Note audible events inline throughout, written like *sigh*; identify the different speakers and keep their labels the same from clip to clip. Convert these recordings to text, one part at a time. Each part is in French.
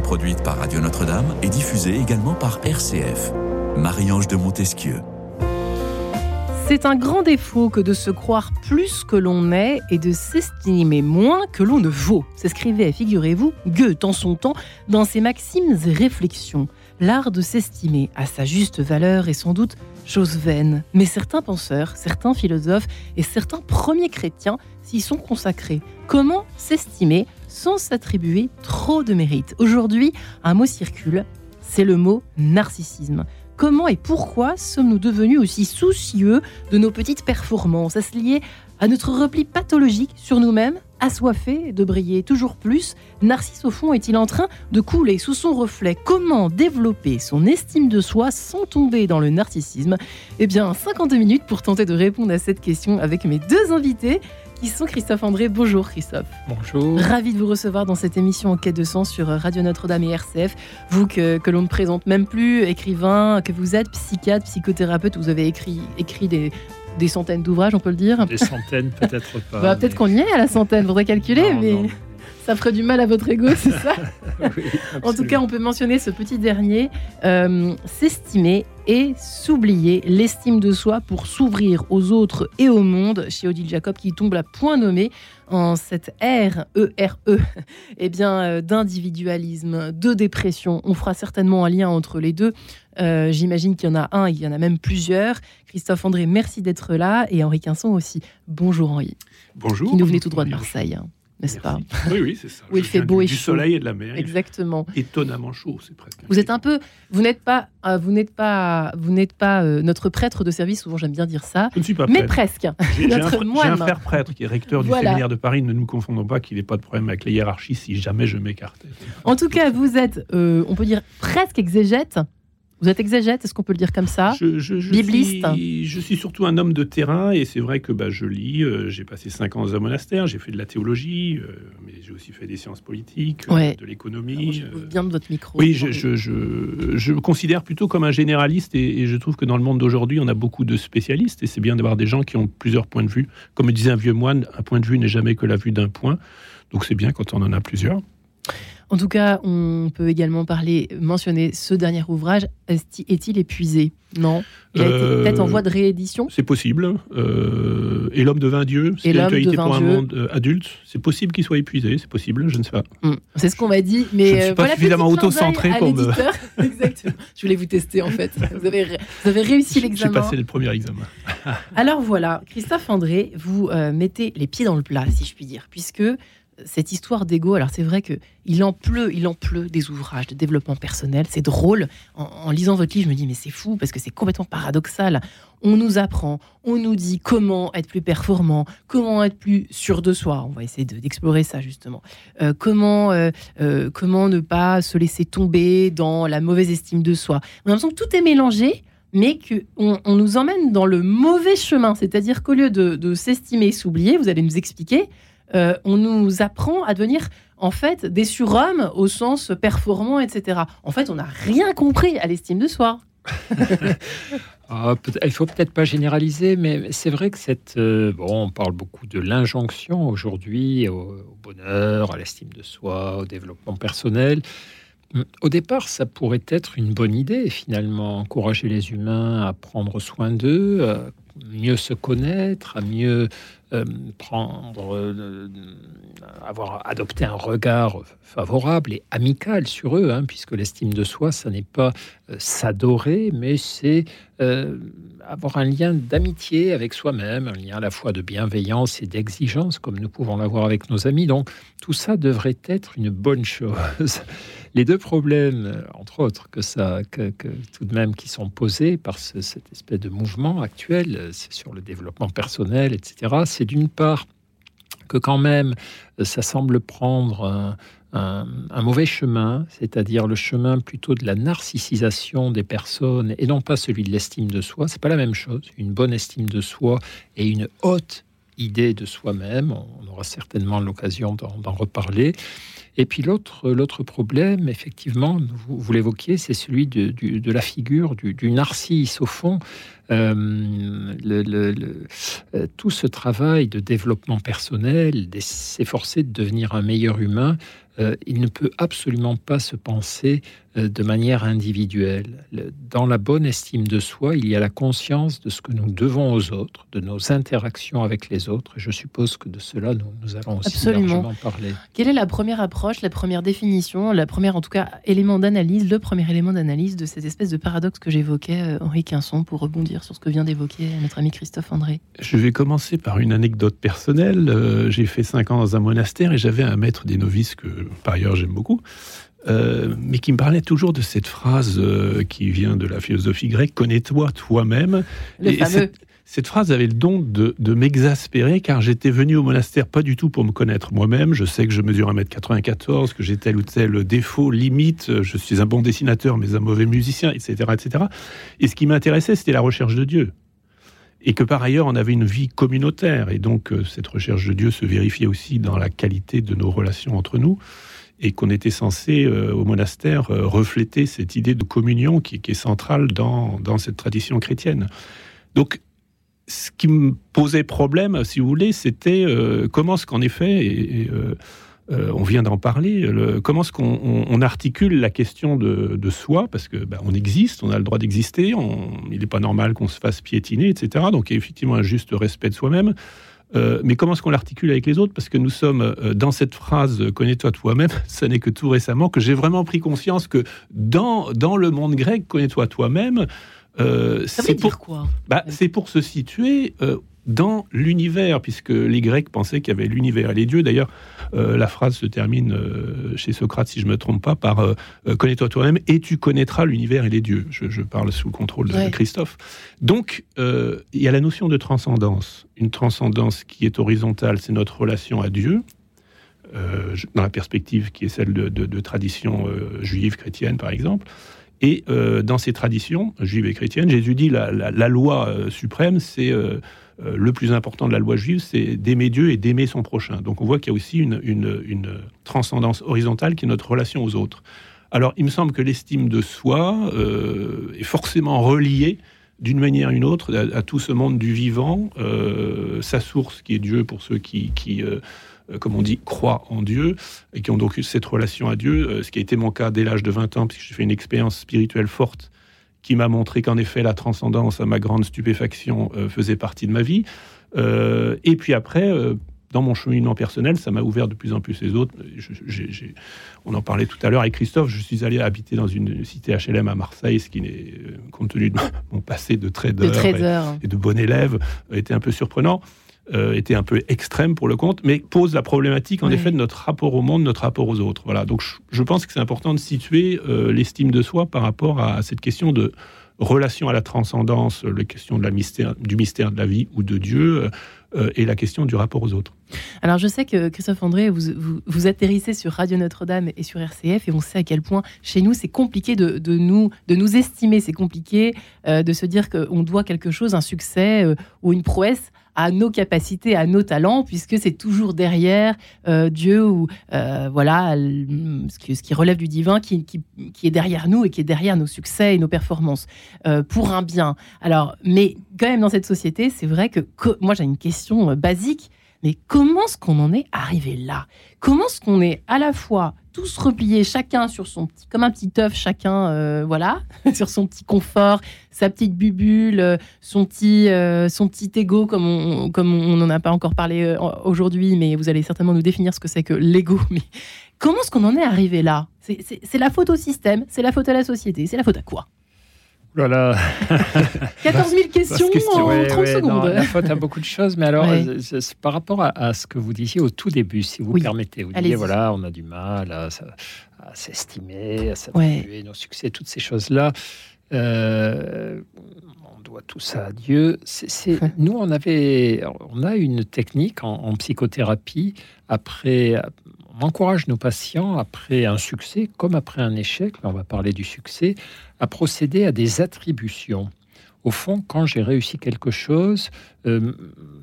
Speaker 1: produite par Radio Notre-Dame et diffusée également par RCF. Marie-Ange de Montesquieu.
Speaker 2: C'est un grand défaut que de se croire plus que l'on est et de s'estimer moins que l'on ne vaut. S'écrivait, figurez-vous, Goethe en son temps dans ses maximes et réflexions. L'art de s'estimer à sa juste valeur est sans doute chose vaine, mais certains penseurs, certains philosophes et certains premiers chrétiens s'y sont consacrés. Comment s'estimer sans s'attribuer trop de mérite. Aujourd'hui, un mot circule, c'est le mot narcissisme. Comment et pourquoi sommes-nous devenus aussi soucieux de nos petites performances? Est-ce lié à notre repli pathologique sur nous-mêmes, assoiffé de briller toujours plus Narcisse, au fond, est-il en train de couler sous son reflet? Comment développer son estime de soi sans tomber dans le narcissisme? Eh bien, 52 minutes pour tenter de répondre à cette question avec mes deux invités qui sont Christophe André. Bonjour Christophe.
Speaker 3: Bonjour.
Speaker 2: Ravi de vous recevoir dans cette émission en quête de sens sur Radio Notre-Dame et RCF. Vous que, que l'on ne présente même plus, écrivain, que vous êtes psychiatre, psychothérapeute, vous avez écrit, écrit des, des centaines d'ouvrages, on peut le dire
Speaker 3: Des centaines, peut-être *laughs* pas.
Speaker 2: Bah, peut-être qu'on y est à la centaine, faudrait calculer,
Speaker 3: Non,
Speaker 2: mais
Speaker 3: non.
Speaker 2: Ça ferait du mal à votre ego, c'est ça *laughs*
Speaker 3: Oui,
Speaker 2: En tout cas, on peut mentionner ce petit dernier, euh, s'estimer et s'oublier, l'estime de soi pour s'ouvrir aux autres et au monde, chez Odile Jacob, qui tombe à point nommé en cette ère, E-R-E, *laughs* eh bien, euh, d'individualisme, de dépression. On fera certainement un lien entre les deux. Euh, J'imagine qu'il y en a un, il y en a même plusieurs. Christophe André, merci d'être là. Et Henri Quinson aussi. Bonjour Henri,
Speaker 3: Bonjour.
Speaker 2: qui nous venait tout droit de Marseille, n'est-ce pas.
Speaker 3: Oui, oui, c'est ça.
Speaker 2: Où il fait beau
Speaker 3: du,
Speaker 2: et
Speaker 3: du
Speaker 2: chaud.
Speaker 3: soleil et de la mer.
Speaker 2: Exactement.
Speaker 3: étonnamment chaud, c'est presque.
Speaker 2: Vous êtes un peu, vous n'êtes pas, euh, vous n'êtes pas, vous n'êtes pas euh, notre prêtre de service. Souvent, j'aime bien dire ça,
Speaker 3: Je ne suis pas
Speaker 2: mais
Speaker 3: prêtre.
Speaker 2: presque.
Speaker 3: J'ai un,
Speaker 2: notre moine.
Speaker 3: un frère prêtre qui est recteur du
Speaker 2: Voilà.
Speaker 3: séminaire de Paris. Ne nous confondons pas qu'il n'ait pas de problème avec les hiérarchies si jamais je m'écartais.
Speaker 2: En tout cas, vous êtes, euh, on peut dire presque exégète. Vous êtes exégète, est-ce qu'on peut le dire comme ça
Speaker 3: Je, je- je
Speaker 2: Bibliste.
Speaker 3: suis, je suis surtout un homme de terrain et c'est vrai que bah, je lis. euh, j'ai passé cinq ans dans un monastère, j'ai fait de la théologie, euh, mais j'ai aussi fait des sciences politiques, euh,
Speaker 2: Ouais.
Speaker 3: de l'économie.
Speaker 2: Je
Speaker 3: euh,
Speaker 2: bien de votre micro.
Speaker 3: Oui, je, je, je, je me considère plutôt comme un généraliste et, et je trouve que dans le monde d'aujourd'hui, on a beaucoup de spécialistes et c'est bien d'avoir des gens qui ont plusieurs points de vue. Comme me disait un vieux moine, un point de vue n'est jamais que la vue d'un point. Donc c'est bien quand on en a plusieurs.
Speaker 2: En tout cas, on peut également parler, mentionner ce dernier ouvrage. Est-il épuisé? Non. Il a été
Speaker 3: Euh,
Speaker 2: peut-être en voie de réédition?
Speaker 3: C'est possible. Euh, et l'homme devint Dieu, c'est l'actualité pour un
Speaker 2: Dieu.
Speaker 3: monde euh, adulte? C'est possible qu'il soit épuisé, c'est possible, je ne sais pas.
Speaker 2: Hum, C'est ce qu'on m'a dit, mais
Speaker 3: Je ne suis
Speaker 2: euh,
Speaker 3: pas
Speaker 2: voilà,
Speaker 3: suffisamment auto-centré pour me-. *laughs*
Speaker 2: Exactement. Je voulais vous tester en fait. *laughs* Vous avez, ré- vous avez réussi
Speaker 3: J'ai
Speaker 2: l'examen.
Speaker 3: passé le premier examen.
Speaker 2: Alors voilà, Christophe André, vous euh, mettez les pieds dans le plat, si je puis dire, puisque cette histoire d'ego, alors c'est vrai que il en pleut, il en pleut des ouvrages de développement personnel. C'est drôle. En, lisant votre livre, je me dis mais c'est fou parce que c'est complètement paradoxal. On nous apprend, on nous dit comment être plus performant, comment être plus sûr de soi. On va essayer de- d'explorer ça justement. Euh, comment euh, euh, comment ne pas se laisser tomber dans la mauvaise estime de soi. On a l'impression que tout est mélangé mais qu'on on nous emmène dans le mauvais chemin. C'est-à-dire qu'au lieu de, de s'estimer et s'oublier, vous allez nous expliquer, euh, on nous apprend à devenir en fait des surhommes au sens performant, etc. En fait, on n'a rien compris à l'estime de soi. *laughs*
Speaker 4: Ah, il faut peut-être pas généraliser, mais c'est vrai que cette, euh, bon, on parle beaucoup de l'injonction aujourd'hui au, au bonheur, à l'estime de soi, au développement personnel. Au départ, ça pourrait être une bonne idée, finalement, encourager les humains à prendre soin d'eux, à mieux se connaître, à mieux euh, prendre, euh, avoir adopté un regard favorable et amical sur eux, hein, puisque l'estime de soi, ça n'est pas euh, s'adorer, mais c'est euh, avoir un lien d'amitié avec soi-même, un lien à la fois de bienveillance et d'exigence, comme nous pouvons l'avoir avec nos amis. Donc, tout ça devrait être une bonne chose. Les deux problèmes, euh, entre autres, que ça, que, tout de même qui sont posés par ce- cette espèce de mouvement actuel, euh, sur le développement personnel, etc. C'est d'une part que quand même, euh, ça semble prendre un, un- un mauvais chemin, c'est-à-dire le chemin plutôt de la narcissisation des personnes et non pas celui de l'estime de soi. C'est pas la même chose. Une bonne estime de soi et une haute idée de soi-même. On aura certainement l'occasion d'en reparler. Et puis l'autre, problème, effectivement, vous, l'évoquiez, c'est celui de, de, la figure du, du narcisse. Au fond, euh, le, euh, tout ce travail de développement personnel, s'efforcer de devenir un meilleur humain, euh, il ne peut absolument pas se penser euh, de manière individuelle. Dans la bonne estime de soi, il y a la conscience de ce que nous devons aux autres, de nos interactions avec les autres. Je suppose que de cela, nous, nous allons aussi absolument. largement parler.
Speaker 2: Quelle est la première approche, la première définition, la première, en tout cas, élément d'analyse, le premier élément d'analyse de cette espèce de paradoxe que j'évoquais, Henri Quinson, pour rebondir sur ce que vient d'évoquer notre ami Christophe André
Speaker 3: Je vais commencer par une anecdote personnelle. J'ai fait cinq ans dans un monastère et j'avais un maître des novices que, par ailleurs, j'aime beaucoup. Euh, mais qui me parlait toujours de cette phrase euh, qui vient de la philosophie grecque Connais-toi toi-même.
Speaker 2: Et
Speaker 3: cette, phrase avait le don de, m'exaspérer car j'étais venu au monastère pas du tout pour me connaître moi-même. Je sais que je mesure 1m94, que j'ai tel ou tel défaut, limite, je suis un bon dessinateur mais un mauvais musicien, etc. etc. Et ce qui m'intéressait, c'était la recherche de Dieu. Et que par ailleurs, on avait une vie communautaire. Et donc, euh, cette recherche de Dieu se vérifiait aussi dans la qualité de nos relations entre nous et qu'on était censé euh, au monastère euh, refléter cette idée de communion qui, est centrale dans, dans, cette tradition chrétienne. Donc, ce qui me posait problème, si vous voulez, c'était euh, comment est-ce qu'en effet, et, on vient d'en parler, comment est-ce qu'on articule la question de, soi, parce que ben, on existe, on a le droit d'exister, il n'est pas normal qu'on se fasse piétiner, etc. Donc il y a effectivement un juste respect de soi-même. Euh, mais comment est-ce qu'on l'articule avec les autres? Parce que nous sommes euh, dans cette phrase euh, connais-toi toi-même, *laughs* ça n'est que tout récemment que j'ai vraiment pris conscience que dans, dans le monde grec, connais-toi toi-même,
Speaker 2: c'est pour quoi
Speaker 3: bah, C'est pour se situer dans l'univers, puisque les Grecs pensaient qu'il y avait l'univers et les dieux. D'ailleurs, euh, la phrase se termine euh, chez Socrate, si je ne me trompe pas, par euh, Connais-toi toi-même et tu connaîtras l'univers et les dieux. Je, parle sous le contrôle de Christophe. Donc, il y a la notion de transcendance. Une transcendance qui est horizontale, c'est notre relation à Dieu. dans la perspective qui est celle de, tradition juive, chrétienne, par exemple. Et dans ces traditions juives et chrétiennes, Jésus dit la, la loi suprême, c'est euh, le plus important de la loi juive, c'est d'aimer Dieu et d'aimer son prochain. Donc on voit qu'il y a aussi une, transcendance horizontale qui est notre relation aux autres. Alors il me semble que l'estime de soi euh, est forcément reliée d'une manière ou d'une autre à, tout ce monde du vivant, euh, sa source qui est Dieu pour ceux qui, comme on dit, croient en Dieu et qui ont donc eu cette relation à Dieu, ce qui a été mon cas dès l'âge de 20 ans, puisque j'ai fait une expérience spirituelle forte qui m'a montré qu'en effet la transcendance, à ma grande stupéfaction, euh, faisait partie de ma vie. Euh, et puis après, euh, dans mon cheminement personnel, ça m'a ouvert de plus en plus les autres. on en parlait tout à l'heure avec Christophe. Je suis allé habiter dans une cité HLM à Marseille, ce qui n'est, compte tenu de *laughs* mon passé de trader, Et, de bon élève, était un peu surprenant. Euh, était un peu extrême pour le compte, mais pose la problématique en effet de notre rapport au monde, notre rapport aux autres. Voilà. Donc je, pense que c'est important de situer euh, l'estime de soi par rapport à, cette question de relation à la transcendance, la question de la mystère, du mystère de la vie ou de Dieu, euh, et la question du rapport aux autres.
Speaker 2: Alors je sais que Christophe André, vous, vous, atterrissez sur Radio Notre-Dame et sur RCF, et on sait à quel point chez nous c'est compliqué de, nous, de nous estimer, c'est compliqué de se dire qu'on doit quelque chose, un succès ou une prouesse à nos capacités, à nos talents, puisque c'est toujours derrière euh, Dieu ou euh, voilà ce qui, relève du divin qui, est derrière nous et qui est derrière nos succès et nos performances euh, pour un bien. Alors, mais quand même dans cette société, c'est vrai que, moi j'ai une question basique. Mais comment est-ce qu'on en est arrivé là? Comment est-ce qu'on est à la fois tous repliés, chacun sur son petit, comme un petit œuf, chacun, euh, voilà, *laughs* sur son petit confort, sa petite bubule, euh, son petit, euh, son petit ego, comme on, comme on n'en a pas encore parlé aujourd'hui, mais vous allez certainement nous définir ce que c'est que l'ego. *laughs* Mais comment est-ce qu'on en est arrivé là? C'est la faute au système, c'est la faute à la société, c'est la faute à quoi?
Speaker 4: Voilà. *laughs*
Speaker 2: 14 000 questions, en 30 secondes.
Speaker 4: la faute à beaucoup de choses, mais alors, par rapport à, ce que vous disiez au tout début, si vous permettez, vous disiez, voilà, on a du mal à, s'estimer, à s'attribuer nos succès, toutes ces choses-là. Euh, on doit tout ça à Dieu. Nous, on avait, on a une technique en, en psychothérapie après on encourage nos patients, après un succès comme après un échec, on va parler du succès, à procéder à des attributions. au fond, quand j'ai réussi quelque chose, euh,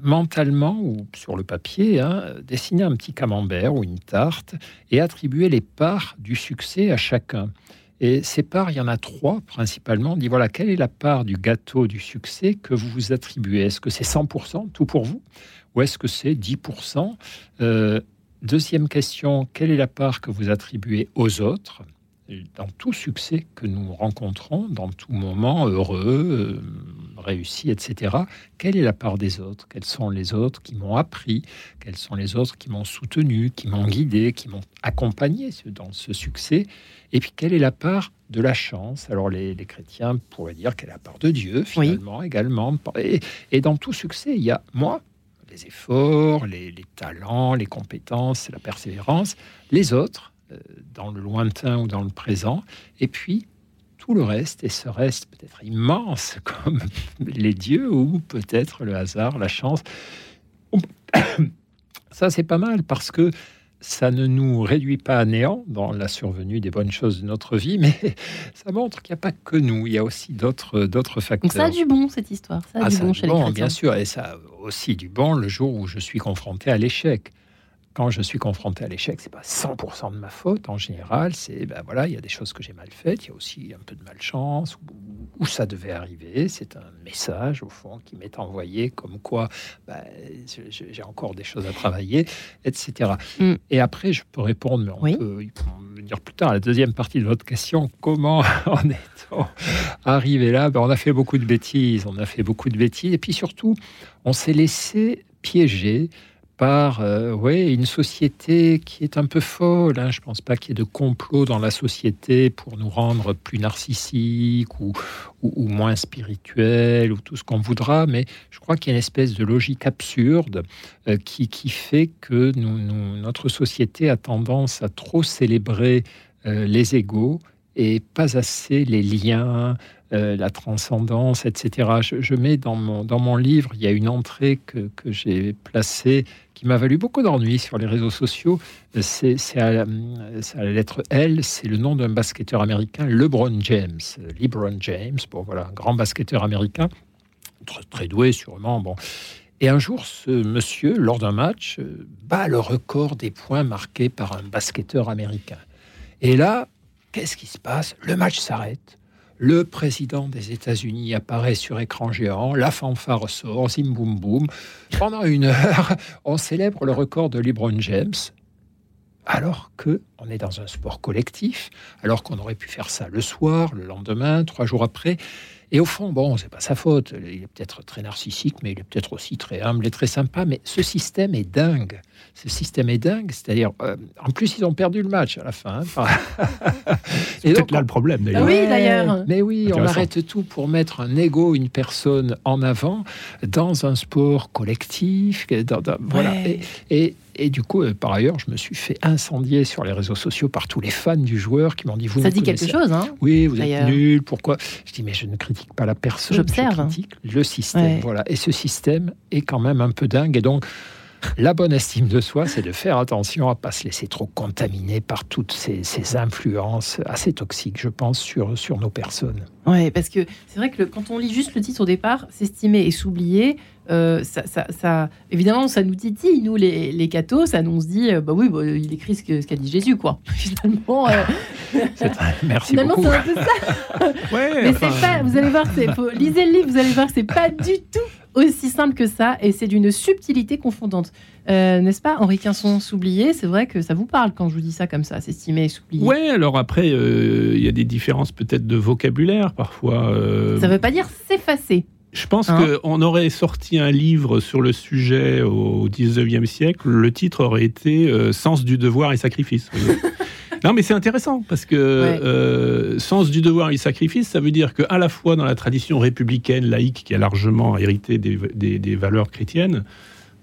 Speaker 4: mentalement ou sur le papier, hein, dessiner un petit camembert ou une tarte et attribuer les parts du succès à chacun. Et ces parts, il y en a trois principalement. On dit voilà, quelle est la part du gâteau du succès que vous vous attribuez? Est-ce que c'est 100% tout pour vous? Ou est-ce que c'est 10% euh, Deuxième question, quelle est la part que vous attribuez aux autres dans tout succès que nous rencontrons, dans tout moment heureux, euh, réussi, etc., quelle est la part des autres? Quels sont les autres qui m'ont appris? Quels sont les autres qui m'ont soutenu, qui m'ont guidé, qui m'ont accompagné dans ce succès? Et puis, quelle est la part de la chance? Alors, les, chrétiens pourraient dire quelle est la part de Dieu, finalement, également. Et, dans tout succès, il y a moi, les efforts, les talents, les compétences, la persévérance, les autres euh, dans le lointain ou dans le présent, et puis tout le reste, et ce reste peut-être immense *laughs* comme les dieux ou peut-être le hasard, la chance. *coughs* Ça, c'est pas mal parce que ça ne nous réduit pas à néant dans la survenue des bonnes choses de notre vie, mais *laughs* ça montre qu'il n'y a pas que nous, il y a aussi d'autres d'autres facteurs.
Speaker 2: Donc ça a du bon cette histoire, ça a
Speaker 4: ah,
Speaker 2: du bon chez les chrétiens.
Speaker 4: Bien sûr, et ça aussi du bon le jour où je suis confronté à l'échec quand je suis confronté à l'échec, c'est pas 100% de ma faute en général. C'est ben voilà, il y a des choses que j'ai mal faites, il y a aussi un peu de malchance où, ça devait arriver. C'est un message au fond qui m'est envoyé comme quoi ben, j'ai encore des choses à travailler, etc. Mm. Et après, je peux répondre, mais on peut, dire plus tard à la deuxième partie de votre question, comment *laughs* en est-on arrivé là? Ben, On a fait beaucoup de bêtises, on a fait beaucoup de bêtises, et puis surtout, on s'est laissé piéger par euh, une société qui est un peu folle. Hein. Je ne pense pas qu'il y ait de complot dans la société pour nous rendre plus narcissiques ou, moins spirituels ou tout ce qu'on voudra, mais je crois qu'il y a une espèce de logique absurde euh, qui, fait que notre société a tendance à trop célébrer euh, les égaux et pas assez les liens, euh, la transcendance, etc. Je, mets dans mon, dans mon livre, il y a une entrée que, que j'ai placée qui m'a valu beaucoup d'ennuis sur les réseaux sociaux. C'est à, la lettre L, c'est le nom d'un basketteur américain, LeBron James. LeBron James, bon voilà, un grand basketteur américain, très, très doué sûrement. Bon. Et un jour, ce monsieur, lors d'un match, euh, bat le record des points marqués par un basketteur américain. Et là, qu'est-ce qui se passe? Le match s'arrête. Le président des États-Unis apparaît sur écran géant, la fanfare sort, zim boum boum. Pendant une heure, *laughs* on célèbre le record de LeBron James, alors que on est dans un sport collectif, alors qu'on aurait pu faire ça le soir, le lendemain, trois jours après. Et au fond, bon, c'est pas sa faute. Il est peut-être très narcissique, mais il est peut-être aussi très humble et très sympa. Mais ce système est dingue. Ce système est dingue. C'est-à-dire, euh, en plus, ils ont perdu le match à la fin.
Speaker 3: Hein. *laughs* c'est peut-être là le problème, d'ailleurs.
Speaker 2: Oui, d'ailleurs.
Speaker 4: Mais oui, on arrête tout pour mettre un ego, une personne en avant dans un sport collectif. voilà. et et du coup, euh, par ailleurs, je me suis fait incendier sur les réseaux sociaux par tous les fans du joueur qui m'ont dit vous
Speaker 2: ça dit quelque chose hein
Speaker 4: oui vous êtes nul pourquoi? Je dis mais je ne critique pas la personne
Speaker 2: j'observe.
Speaker 4: je critique le système. Voilà. Et ce système est quand même un peu dingue. Et donc *laughs* la bonne estime de soi, c'est de faire attention à ne pas se laisser trop contaminer par toutes ces, influences assez toxiques, je pense, sur, sur nos personnes.
Speaker 2: Oui, parce que c'est vrai que quand on lit juste le titre au départ, s'estimer et s'oublier, euh, ça, évidemment, ça nous titille, nous, les, les cathos, ça nous se dit, euh, bah oui, bah, il écrit ce qu'a dit Jésus, quoi. *laughs* Finalement,
Speaker 4: euh, merci beaucoup. c'est un peu
Speaker 2: ça. Mais c'est pas, vous allez voir, lisez le livre, vous allez voir, c'est pas du tout aussi simple que ça, et c'est d'une subtilité confondante. N'est-ce pas, Henri Quinson, s'oublier, c'est vrai que ça vous parle quand je vous dis ça comme ça, s'estimer et s'oublier.
Speaker 3: Oui, alors après, il y a des différences peut-être de vocabulaire parfois.
Speaker 2: Ça ne veut pas dire s'effacer.
Speaker 3: Je pense hein qu'on aurait sorti un livre sur le sujet au 19e siècle. Le titre aurait été euh, Sens du devoir et sacrifice. Non, mais c'est intéressant parce que euh, sens du devoir et sacrifice, ça veut dire qu'à la fois dans la tradition républicaine laïque qui a largement hérité des, valeurs chrétiennes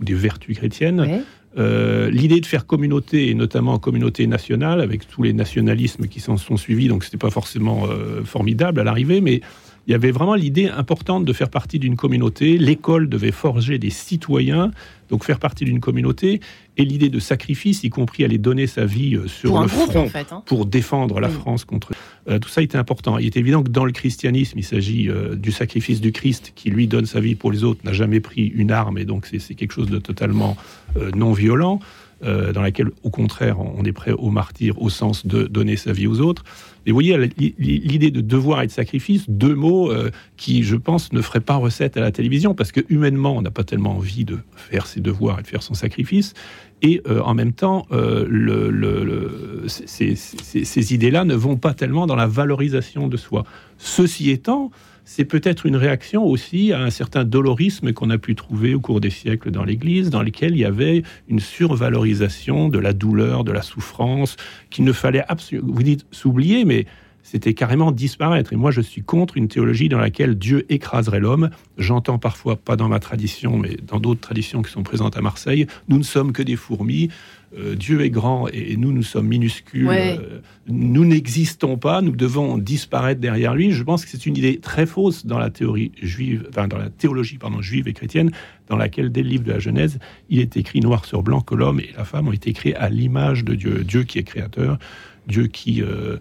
Speaker 3: ou des vertus chrétiennes, euh, l'idée de faire communauté, et notamment communauté nationale, avec tous les nationalismes qui s'en sont suivis, donc c'était pas forcément formidable à l'arrivée, mais il y avait vraiment l'idée importante de faire partie d'une communauté. L'école devait forger des citoyens, donc faire partie d'une communauté, et l'idée de sacrifice, y compris aller donner sa vie euh, sur le front
Speaker 2: hein.
Speaker 3: pour défendre la France contre Euh, tout ça était important. Il est évident que dans le christianisme, il s'agit euh, du sacrifice du Christ qui, lui, donne sa vie pour les autres, n'a jamais pris une arme, et donc c'est quelque chose de totalement euh, non violent. Dans laquelle, au contraire, on est prêt au martyr au sens de donner sa vie aux autres. Et vous voyez, l'idée de devoir et de sacrifice, deux mots qui, je pense, ne feraient pas recette à la télévision, parce que humainement, on n'a pas tellement envie de faire ses devoirs et de faire son sacrifice. Et euh, en même temps, euh, ces, idées-là ne vont pas tellement dans la valorisation de soi. Ceci étant, c'est peut-être une réaction aussi à un certain dolorisme qu'on a pu trouver au cours des siècles dans l'Église, dans lequel il y avait une survalorisation de la douleur, de la souffrance, qu'il ne fallait absolument, vous dites s'oublier, mais c'était carrément disparaître. Et moi, je suis contre une théologie dans laquelle Dieu écraserait l'homme. J'entends parfois, pas dans ma tradition, mais dans d'autres traditions qui sont présentes à Marseille, nous ne sommes que des fourmis. Euh, Dieu est grand et, nous, nous sommes minuscules. Euh, nous n'existons pas, nous devons disparaître derrière lui. Je pense que c'est une idée très fausse dans la théorie juive, enfin, dans la théologie pardon, juive et chrétienne, dans laquelle, dès le livre de la Genèse, il est écrit noir sur blanc que l'homme et la femme ont été créés à l'image de Dieu, Dieu qui est créateur, Dieu qui, euh,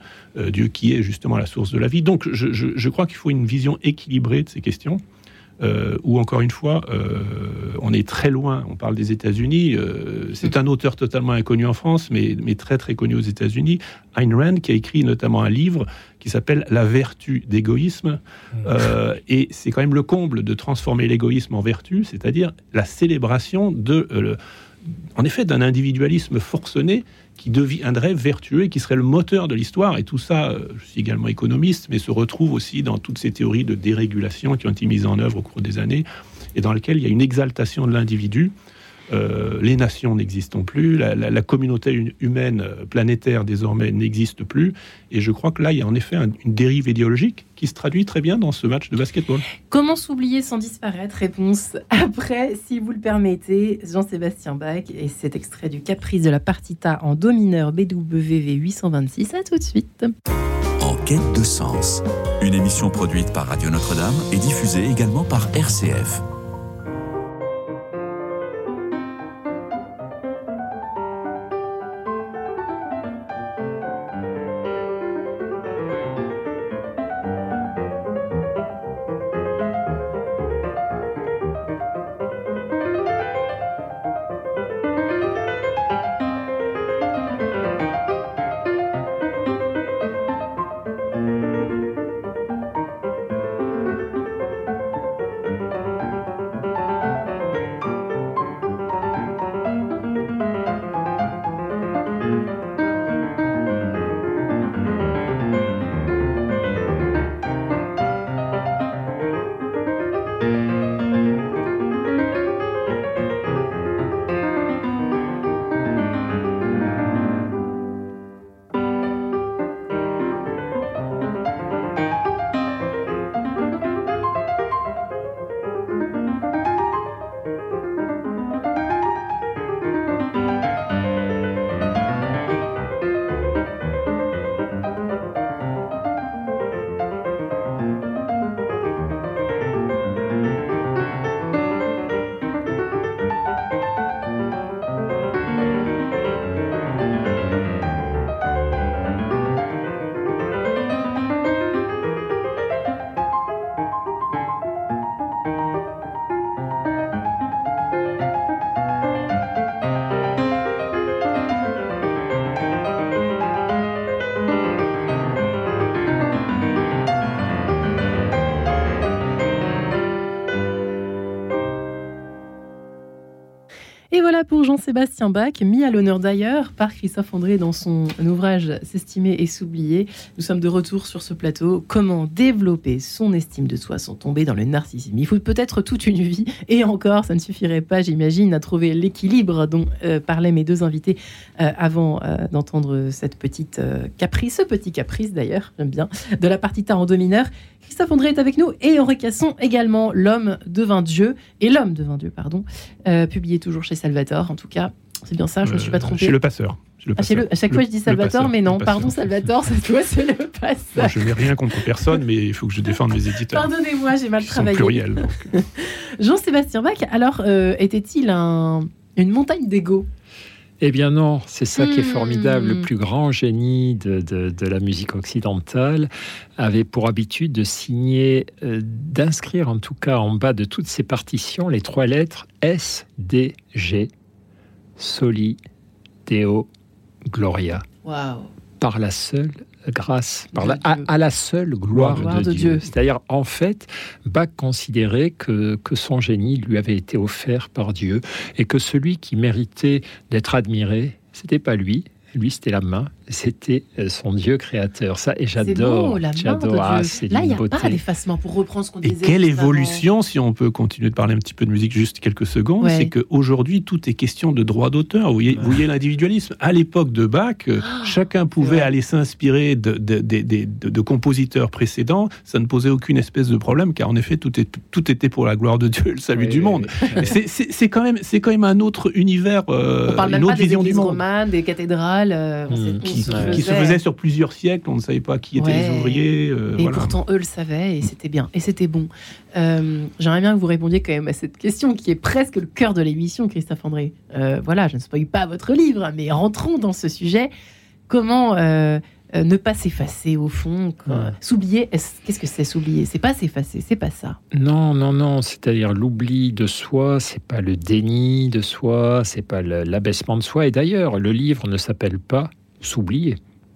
Speaker 3: Dieu qui est justement la source de la vie. Donc je, crois qu'il faut une vision équilibrée de ces questions. Euh, où encore une fois, on est très loin. On parle des États-Unis. c'est un auteur totalement inconnu en France, mais, mais très très connu aux États-Unis. Ayn Rand, qui a écrit notamment un livre qui s'appelle La vertu d'égoïsme. Mmh. et c'est quand même le comble de transformer l'égoïsme en vertu, c'est-à-dire la célébration de, en effet, d'un individualisme forcené qui deviendrait vertueux et qui serait le moteur de l'histoire. Et tout ça, euh, je suis également économiste, mais se retrouve aussi dans toutes ces théories de dérégulation qui ont été mises en œuvre au cours des années et dans lesquelles il y a une exaltation de l'individu euh, les nations n'existent plus, la, communauté humaine euh, planétaire désormais n'existe plus. Et je crois que là, il y a en effet une dérive idéologique qui se traduit très bien dans ce match de basketball.
Speaker 2: Comment s'oublier sans disparaître? Réponse après, si vous le permettez, Jean-Sébastien Bach et cet extrait du Caprice de la partita en do mineur BWV 826. À tout de suite.
Speaker 1: En quête de sens, une émission produite par Radio Notre-Dame et diffusée également par RCF.
Speaker 2: Pour Jean-Sébastien Bach, mis à l'honneur d'ailleurs par Christophe André dans son ouvrage S'estimer et s'oublier. Nous sommes de retour sur ce plateau. Comment développer son estime de soi sans tomber dans le narcissisme? Il faut peut-être toute une vie, et encore, ça ne suffirait pas, j'imagine, à trouver l'équilibre dont euh, parlaient mes deux invités euh, avant euh, d'entendre cette petite caprice, ce petit caprice d'ailleurs, j'aime bien, de la partita en do mineur. Christophe André est avec nous et Henri Casson également, l'homme devint Dieu, et l'homme devint Dieu, pardon, publié toujours chez Salvatore, tout cas. C'est bien ça, je ne me suis pas trompé.
Speaker 3: Chez le passeur.
Speaker 2: Ah, à chaque fois, je dis Salvatore, mais non, pardon, Salvatore, cette fois, c'est le passeur.
Speaker 3: je n'ai rien contre personne, mais il faut que je défende mes éditeurs.
Speaker 2: Pardonnez-moi, j'ai mal travaillé.
Speaker 3: pluriel. *laughs*
Speaker 2: Jean-Sébastien Bach, alors, euh, était-il un, une montagne d'ego?
Speaker 4: Eh bien non, c'est ça qui est formidable. Le
Speaker 2: Hmm.
Speaker 4: plus grand génie de, de- de la musique occidentale avait pour habitude de signer, euh, d'inscrire en tout cas en bas de toutes ses partitions les trois lettres S, D, G, Soli, Deo, Gloria.
Speaker 2: Waouh.
Speaker 4: Par la seule grâce, par la- à, la seule gloire,
Speaker 2: Gloire
Speaker 4: de,
Speaker 2: de
Speaker 4: Dieu.
Speaker 2: Dieu.
Speaker 4: C'est-à-dire, en fait, Bach considérait que, que son génie lui avait été offert par Dieu et que celui qui méritait d'être admiré, c'était pas lui. Lui, c'était la main, c'était euh, son Dieu créateur. Ça, et j'adore. J'adore. Ah,
Speaker 2: Là, il n'y a
Speaker 4: beauté.
Speaker 2: pas d'effacement pour reprendre ce qu'on
Speaker 3: Et
Speaker 2: disait.
Speaker 3: quelle
Speaker 2: juste avant.
Speaker 3: évolution, si on peut continuer de parler un petit peu de musique juste quelques secondes,
Speaker 2: Ouais.
Speaker 3: c'est qu'aujourd'hui, tout est question de droit d'auteur. Vous voyez, l'individualisme. À l'époque de Bach, euh, chacun pouvait aller s'inspirer de, de- de- de- de- de compositeurs précédents. Ça ne posait aucune espèce de problème, car en effet, tout, est, tout était pour la gloire de Dieu et le salut du monde. *laughs* C'est- quand, même- c'est quand même un autre univers, euh,
Speaker 2: On parle même
Speaker 3: une
Speaker 2: pas
Speaker 3: autre
Speaker 2: des
Speaker 3: vision du
Speaker 2: églises
Speaker 3: monde.
Speaker 2: romanes, des cathédrales. euh,
Speaker 4: Hmm,
Speaker 2: on
Speaker 3: Qui,
Speaker 2: se
Speaker 3: qui- qui se
Speaker 2: faisait.
Speaker 3: sur plusieurs siècles, on ne savait pas qui étaient
Speaker 2: Ouais.
Speaker 3: les ouvriers. euh,
Speaker 2: Et
Speaker 3: voilà.
Speaker 2: pourtant, eux le savaient et c'était bien. Et c'était bon. Euh, J'aimerais bien que vous répondiez quand même à cette question qui est presque le cœur de l'émission, Christophe André. Euh, voilà, je ne spoil pas votre livre, mais rentrons dans ce sujet. Comment euh, euh, ne pas s'effacer au fond. S'oublier, est-ce- qu'est-ce que c'est s'oublier? C'est pas s'effacer, c'est pas ça.
Speaker 4: Non, non, non. C'est-à-dire l'oubli de soi, c'est pas le déni de soi, c'est pas l'abaissement de soi. Et d'ailleurs, le livre ne s'appelle pas s'oublier.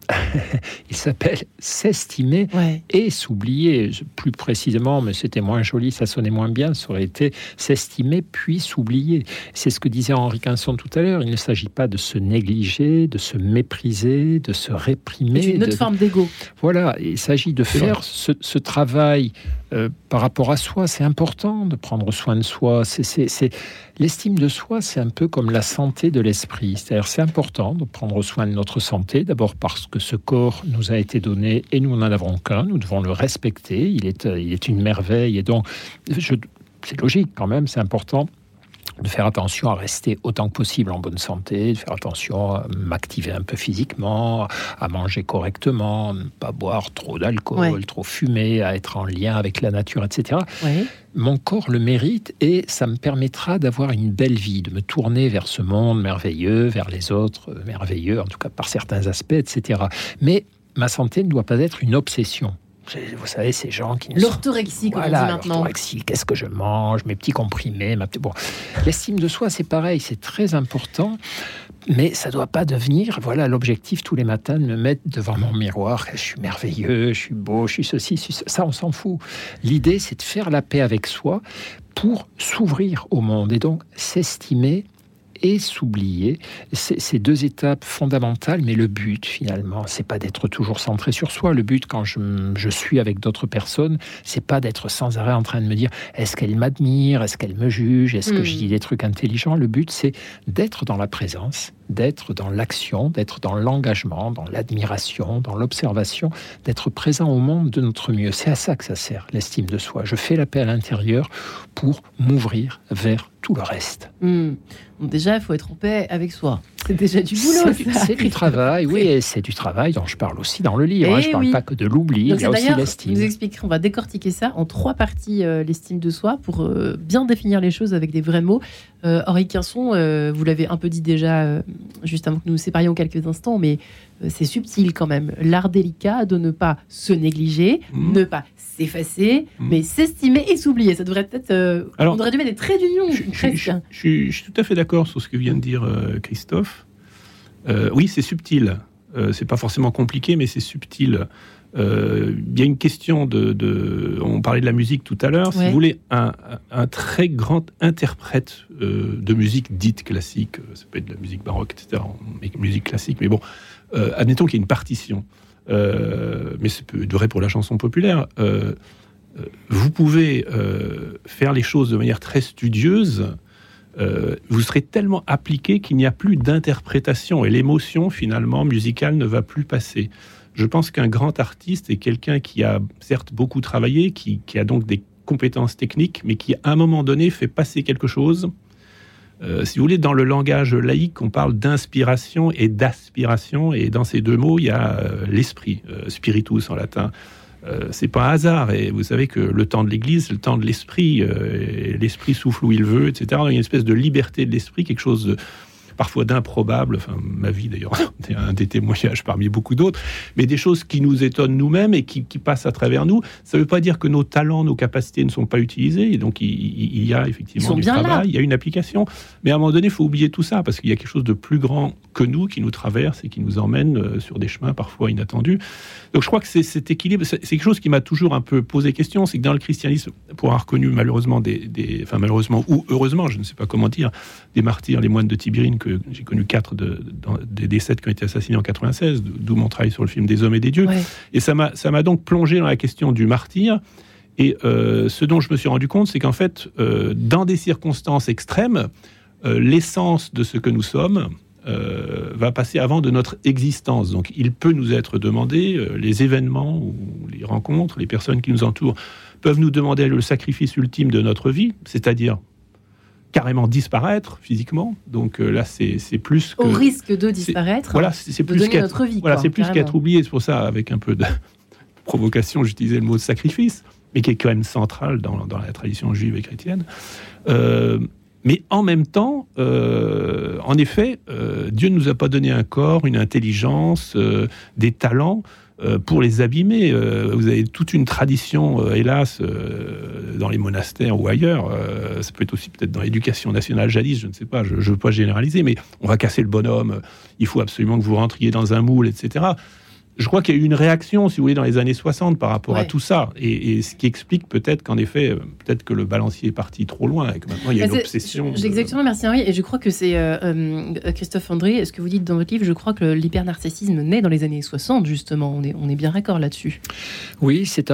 Speaker 4: *laughs* Il s'appelle s'estimer
Speaker 2: Ouais.
Speaker 4: et s'oublier. Plus précisément, mais c'était moins joli, ça sonnait moins bien, ça aurait été s'estimer puis s'oublier. C'est ce que disait Henri Quinson tout à l'heure. Il ne s'agit pas de se négliger, de se mépriser, de se réprimer.
Speaker 2: C'est une autre
Speaker 4: de-
Speaker 2: forme d'ego.
Speaker 4: voilà, il s'agit de faire ce, ce travail euh, par rapport à soi. C'est important de prendre soin de soi. C'est, L'estime de soi, c'est un peu comme la santé de l'esprit. C'est-à-dire, c'est important de prendre soin de notre santé, d'abord parce que ce corps nous a été donné et nous n'en avons qu'un. Nous devons le respecter. Il est, euh, il est une merveille. Et donc, c'est logique quand même, c'est important de faire attention à rester autant que possible en bonne santé, de faire attention à m'activer un peu physiquement, à manger correctement, ne pas boire trop d'alcool,
Speaker 2: Ouais.
Speaker 4: trop fumer, à être en lien avec la nature, etc.
Speaker 2: Ouais.
Speaker 4: Mon corps le mérite et ça me permettra d'avoir une belle vie, de me tourner vers ce monde merveilleux, vers les autres merveilleux, en tout cas par certains aspects, etc. Mais ma santé ne doit pas être une obsession. Vous savez, ces gens qui ne sont
Speaker 2: L'orthorexie, comme
Speaker 4: voilà,
Speaker 2: on dit maintenant.
Speaker 4: l'orthorexie, qu'est-ce que je mange, mes petits comprimés, ma petite... bon, l'estime de soi, c'est pareil, c'est très important, mais ça doit pas devenir, voilà, l'objectif tous les matins de me mettre devant mon miroir, je suis merveilleux, je suis beau, je suis ceci, je suis ça, ça, on s'en fout. L'idée, c'est de faire la paix avec soi pour s'ouvrir au monde et donc s'estimer et s'oublier. C'est c'est deux étapes fondamentales, mais le but finalement, c'est pas d'être toujours centré sur soi. Le but quand je, je suis avec d'autres personnes, c'est pas d'être sans arrêt en train de me dire est-ce qu'elle m'admire, est-ce qu'elle me juge, est-ce que je dis des trucs intelligents? Le but c'est d'être dans la présence, d'être dans l'action, d'être dans l'engagement, dans l'admiration, dans l'observation, d'être présent au monde de notre mieux. C'est à ça que ça sert, l'estime de soi. Je fais la paix à l'intérieur pour m'ouvrir vers tout le reste.
Speaker 2: Hmm. Déjà, il faut être en paix avec soi. C'est déjà du boulot.
Speaker 4: C'est du, travail, oui, c'est du travail dont je parle aussi dans le livre. hein.
Speaker 2: Eh
Speaker 4: Je ne parle
Speaker 2: oui.
Speaker 4: pas que de l'oubli, il y a aussi l'estime.
Speaker 2: nous expliquerons, on va décortiquer ça en trois parties, euh, l'estime de soi, pour euh, bien définir les choses avec des vrais mots. Euh, Henri Quinson, euh, vous l'avez un peu dit déjà, euh, juste avant que nous nous séparions quelques instants, mais euh, c'est subtil quand même. L'art délicat de ne pas se négliger,
Speaker 3: Mhm.
Speaker 2: ne pas s'effacer,
Speaker 3: Mhm.
Speaker 2: mais s'estimer et s'oublier. Ça devrait peut-être... euh,
Speaker 3: Alors,
Speaker 2: on devrait dû mettre des traits d'union,
Speaker 3: Je, je- je- je suis- je suis tout à fait d'accord sur ce que vient de dire euh, Christophe. Euh, oui, c'est subtil. Euh, c'est pas forcément compliqué, mais c'est subtil. Euh, Il y a une question de, de- On parlait de la musique tout à l'heure. Si vous voulez, un, un très grand interprète euh, de musique dite classique, ça peut être de la musique baroque, etc., mais musique classique, mais bon, admettons qu'il y ait une partition, mais c'est peut être vrai pour la chanson populaire. vous pouvez faire les choses de manière très studieuse, euh, vous serez tellement appliqué qu'il n'y a plus d'interprétation et l'émotion finalement musicale ne va plus passer. Je pense qu'un grand artiste est quelqu'un qui a certes beaucoup travaillé, qui, a donc des compétences techniques, mais qui à un moment donné fait passer quelque chose. Euh, si vous voulez, dans le langage laïque, on parle d'inspiration et d'aspiration, et dans ces deux mots, il y a euh, l'esprit, spiritus en latin. Euh, c'est pas un hasard. Et vous savez que le temps de l'Église, c'est le temps de l'esprit. euh, l'esprit souffle où il veut, etc. Il y a une espèce de liberté de l'esprit, quelque chose de... parfois d'improbables, enfin ma vie d'ailleurs, *laughs* c'est un des témoignages parmi beaucoup d'autres, mais des choses qui nous étonnent nous-mêmes et qui, passent à travers nous. Ça ne veut pas dire que nos talents, nos capacités ne sont pas utilisés, et donc il, y a effectivement du travail, il y a une application, mais à un moment donné, il faut oublier tout ça, parce qu'il y a quelque chose de plus grand que nous qui nous traverse et qui nous emmène euh, sur des chemins parfois inattendus. Donc je crois que c'est cet équilibre, c'est quelque chose qui m'a toujours un peu posé question, c'est que dans le christianisme, pour avoir connu malheureusement des, enfin malheureusement ou heureusement, je ne sais pas comment dire, des martyrs, les moines de Tibérine, que j'ai connu quatre de, des, sept qui ont été assassinés en 96, d'où mon travail sur le film des hommes et des dieux. Et ça m'a donc plongé dans la question du martyr. Et euh, ce dont je me suis rendu compte, c'est qu'en fait, euh, dans des circonstances extrêmes, euh, l'essence de ce que nous sommes, euh, va passer avant de notre existence. Donc il peut nous être demandé, euh, les événements ou les rencontres, les personnes qui nous entourent peuvent nous demander le sacrifice ultime de notre vie, c'est-à-dire carrément disparaître physiquement. Donc euh, là, c'est plus
Speaker 2: que... Au risque de disparaître,
Speaker 3: voilà, c'est plus qu'être. Voilà, c'est plus qu'être oublié. C'est pour ça, avec un peu de *laughs* provocation, j'utilisais le mot de sacrifice, mais qui est quand même central dans, dans la tradition juive et chrétienne. Euh, mais en même temps, euh, en effet, Dieu ne nous a pas donné un corps, une intelligence, des talents pour les abîmer. vous avez toute une tradition, hélas, dans les monastères ou ailleurs. ça peut être aussi peut-être dans l'éducation nationale jadis, je ne sais pas, je ne veux pas généraliser, mais on va casser le bonhomme, il faut absolument que vous rentriez dans un moule, etc je crois qu'il y a eu une réaction, si vous voulez, dans les années 60 par rapport à tout ça. Et, ce qui explique peut-être qu'en effet, euh, peut-être que le balancier est parti trop loin et que maintenant il y a une obsession.
Speaker 2: Exactement, merci Henri. Et je crois que c'est euh, euh, Christophe André, ce que vous dites dans votre livre, je crois que l'hypernarcissisme naît dans les années 60, justement. On est, on est bien d'accord là-dessus.
Speaker 4: Oui, c'est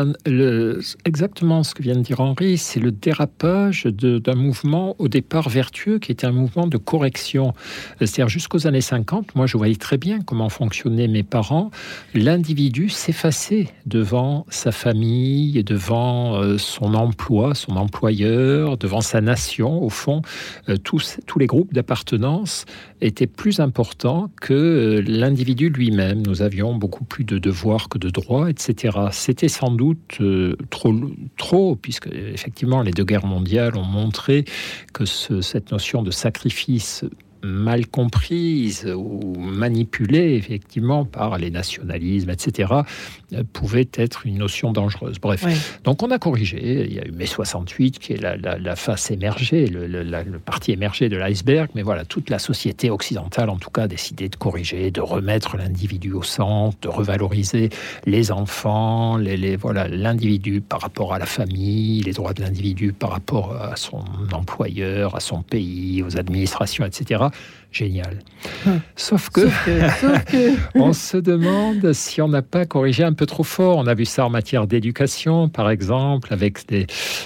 Speaker 4: exactement ce que vient de dire Henri. C'est le dérapage d'un mouvement au départ vertueux qui était un mouvement de correction. C'est-à-dire jusqu'aux années 50, moi je voyais très bien comment fonctionnaient mes parents l'individu s'effaçait devant sa famille, devant euh, son emploi, son employeur, devant sa nation. Au fond, euh, tous, tous les groupes d'appartenance étaient plus importants que euh, l'individu lui-même. Nous avions beaucoup plus de devoirs que de droits, etc. C'était sans doute trop, trop, puisque effectivement les deux guerres mondiales ont montré que cette notion de sacrifice mal comprise ou manipulée effectivement par les nationalismes, etc., euh, pouvait être une notion dangereuse. Bref, donc on a corrigé. Il y a eu mai 68 qui est la, face émergée, le, le parti émergé de l'iceberg, mais voilà, toute la société occidentale en tout cas a décidé de corriger, de remettre l'individu au centre, de revaloriser les enfants, les, voilà l'individu par rapport à la famille, les droits de l'individu par rapport à son employeur, à son pays, aux administrations, etc génial. Hum. Sauf que, *laughs* on se demande si on n'a pas corrigé un peu trop fort. On a vu ça en matière d'éducation, par exemple, avec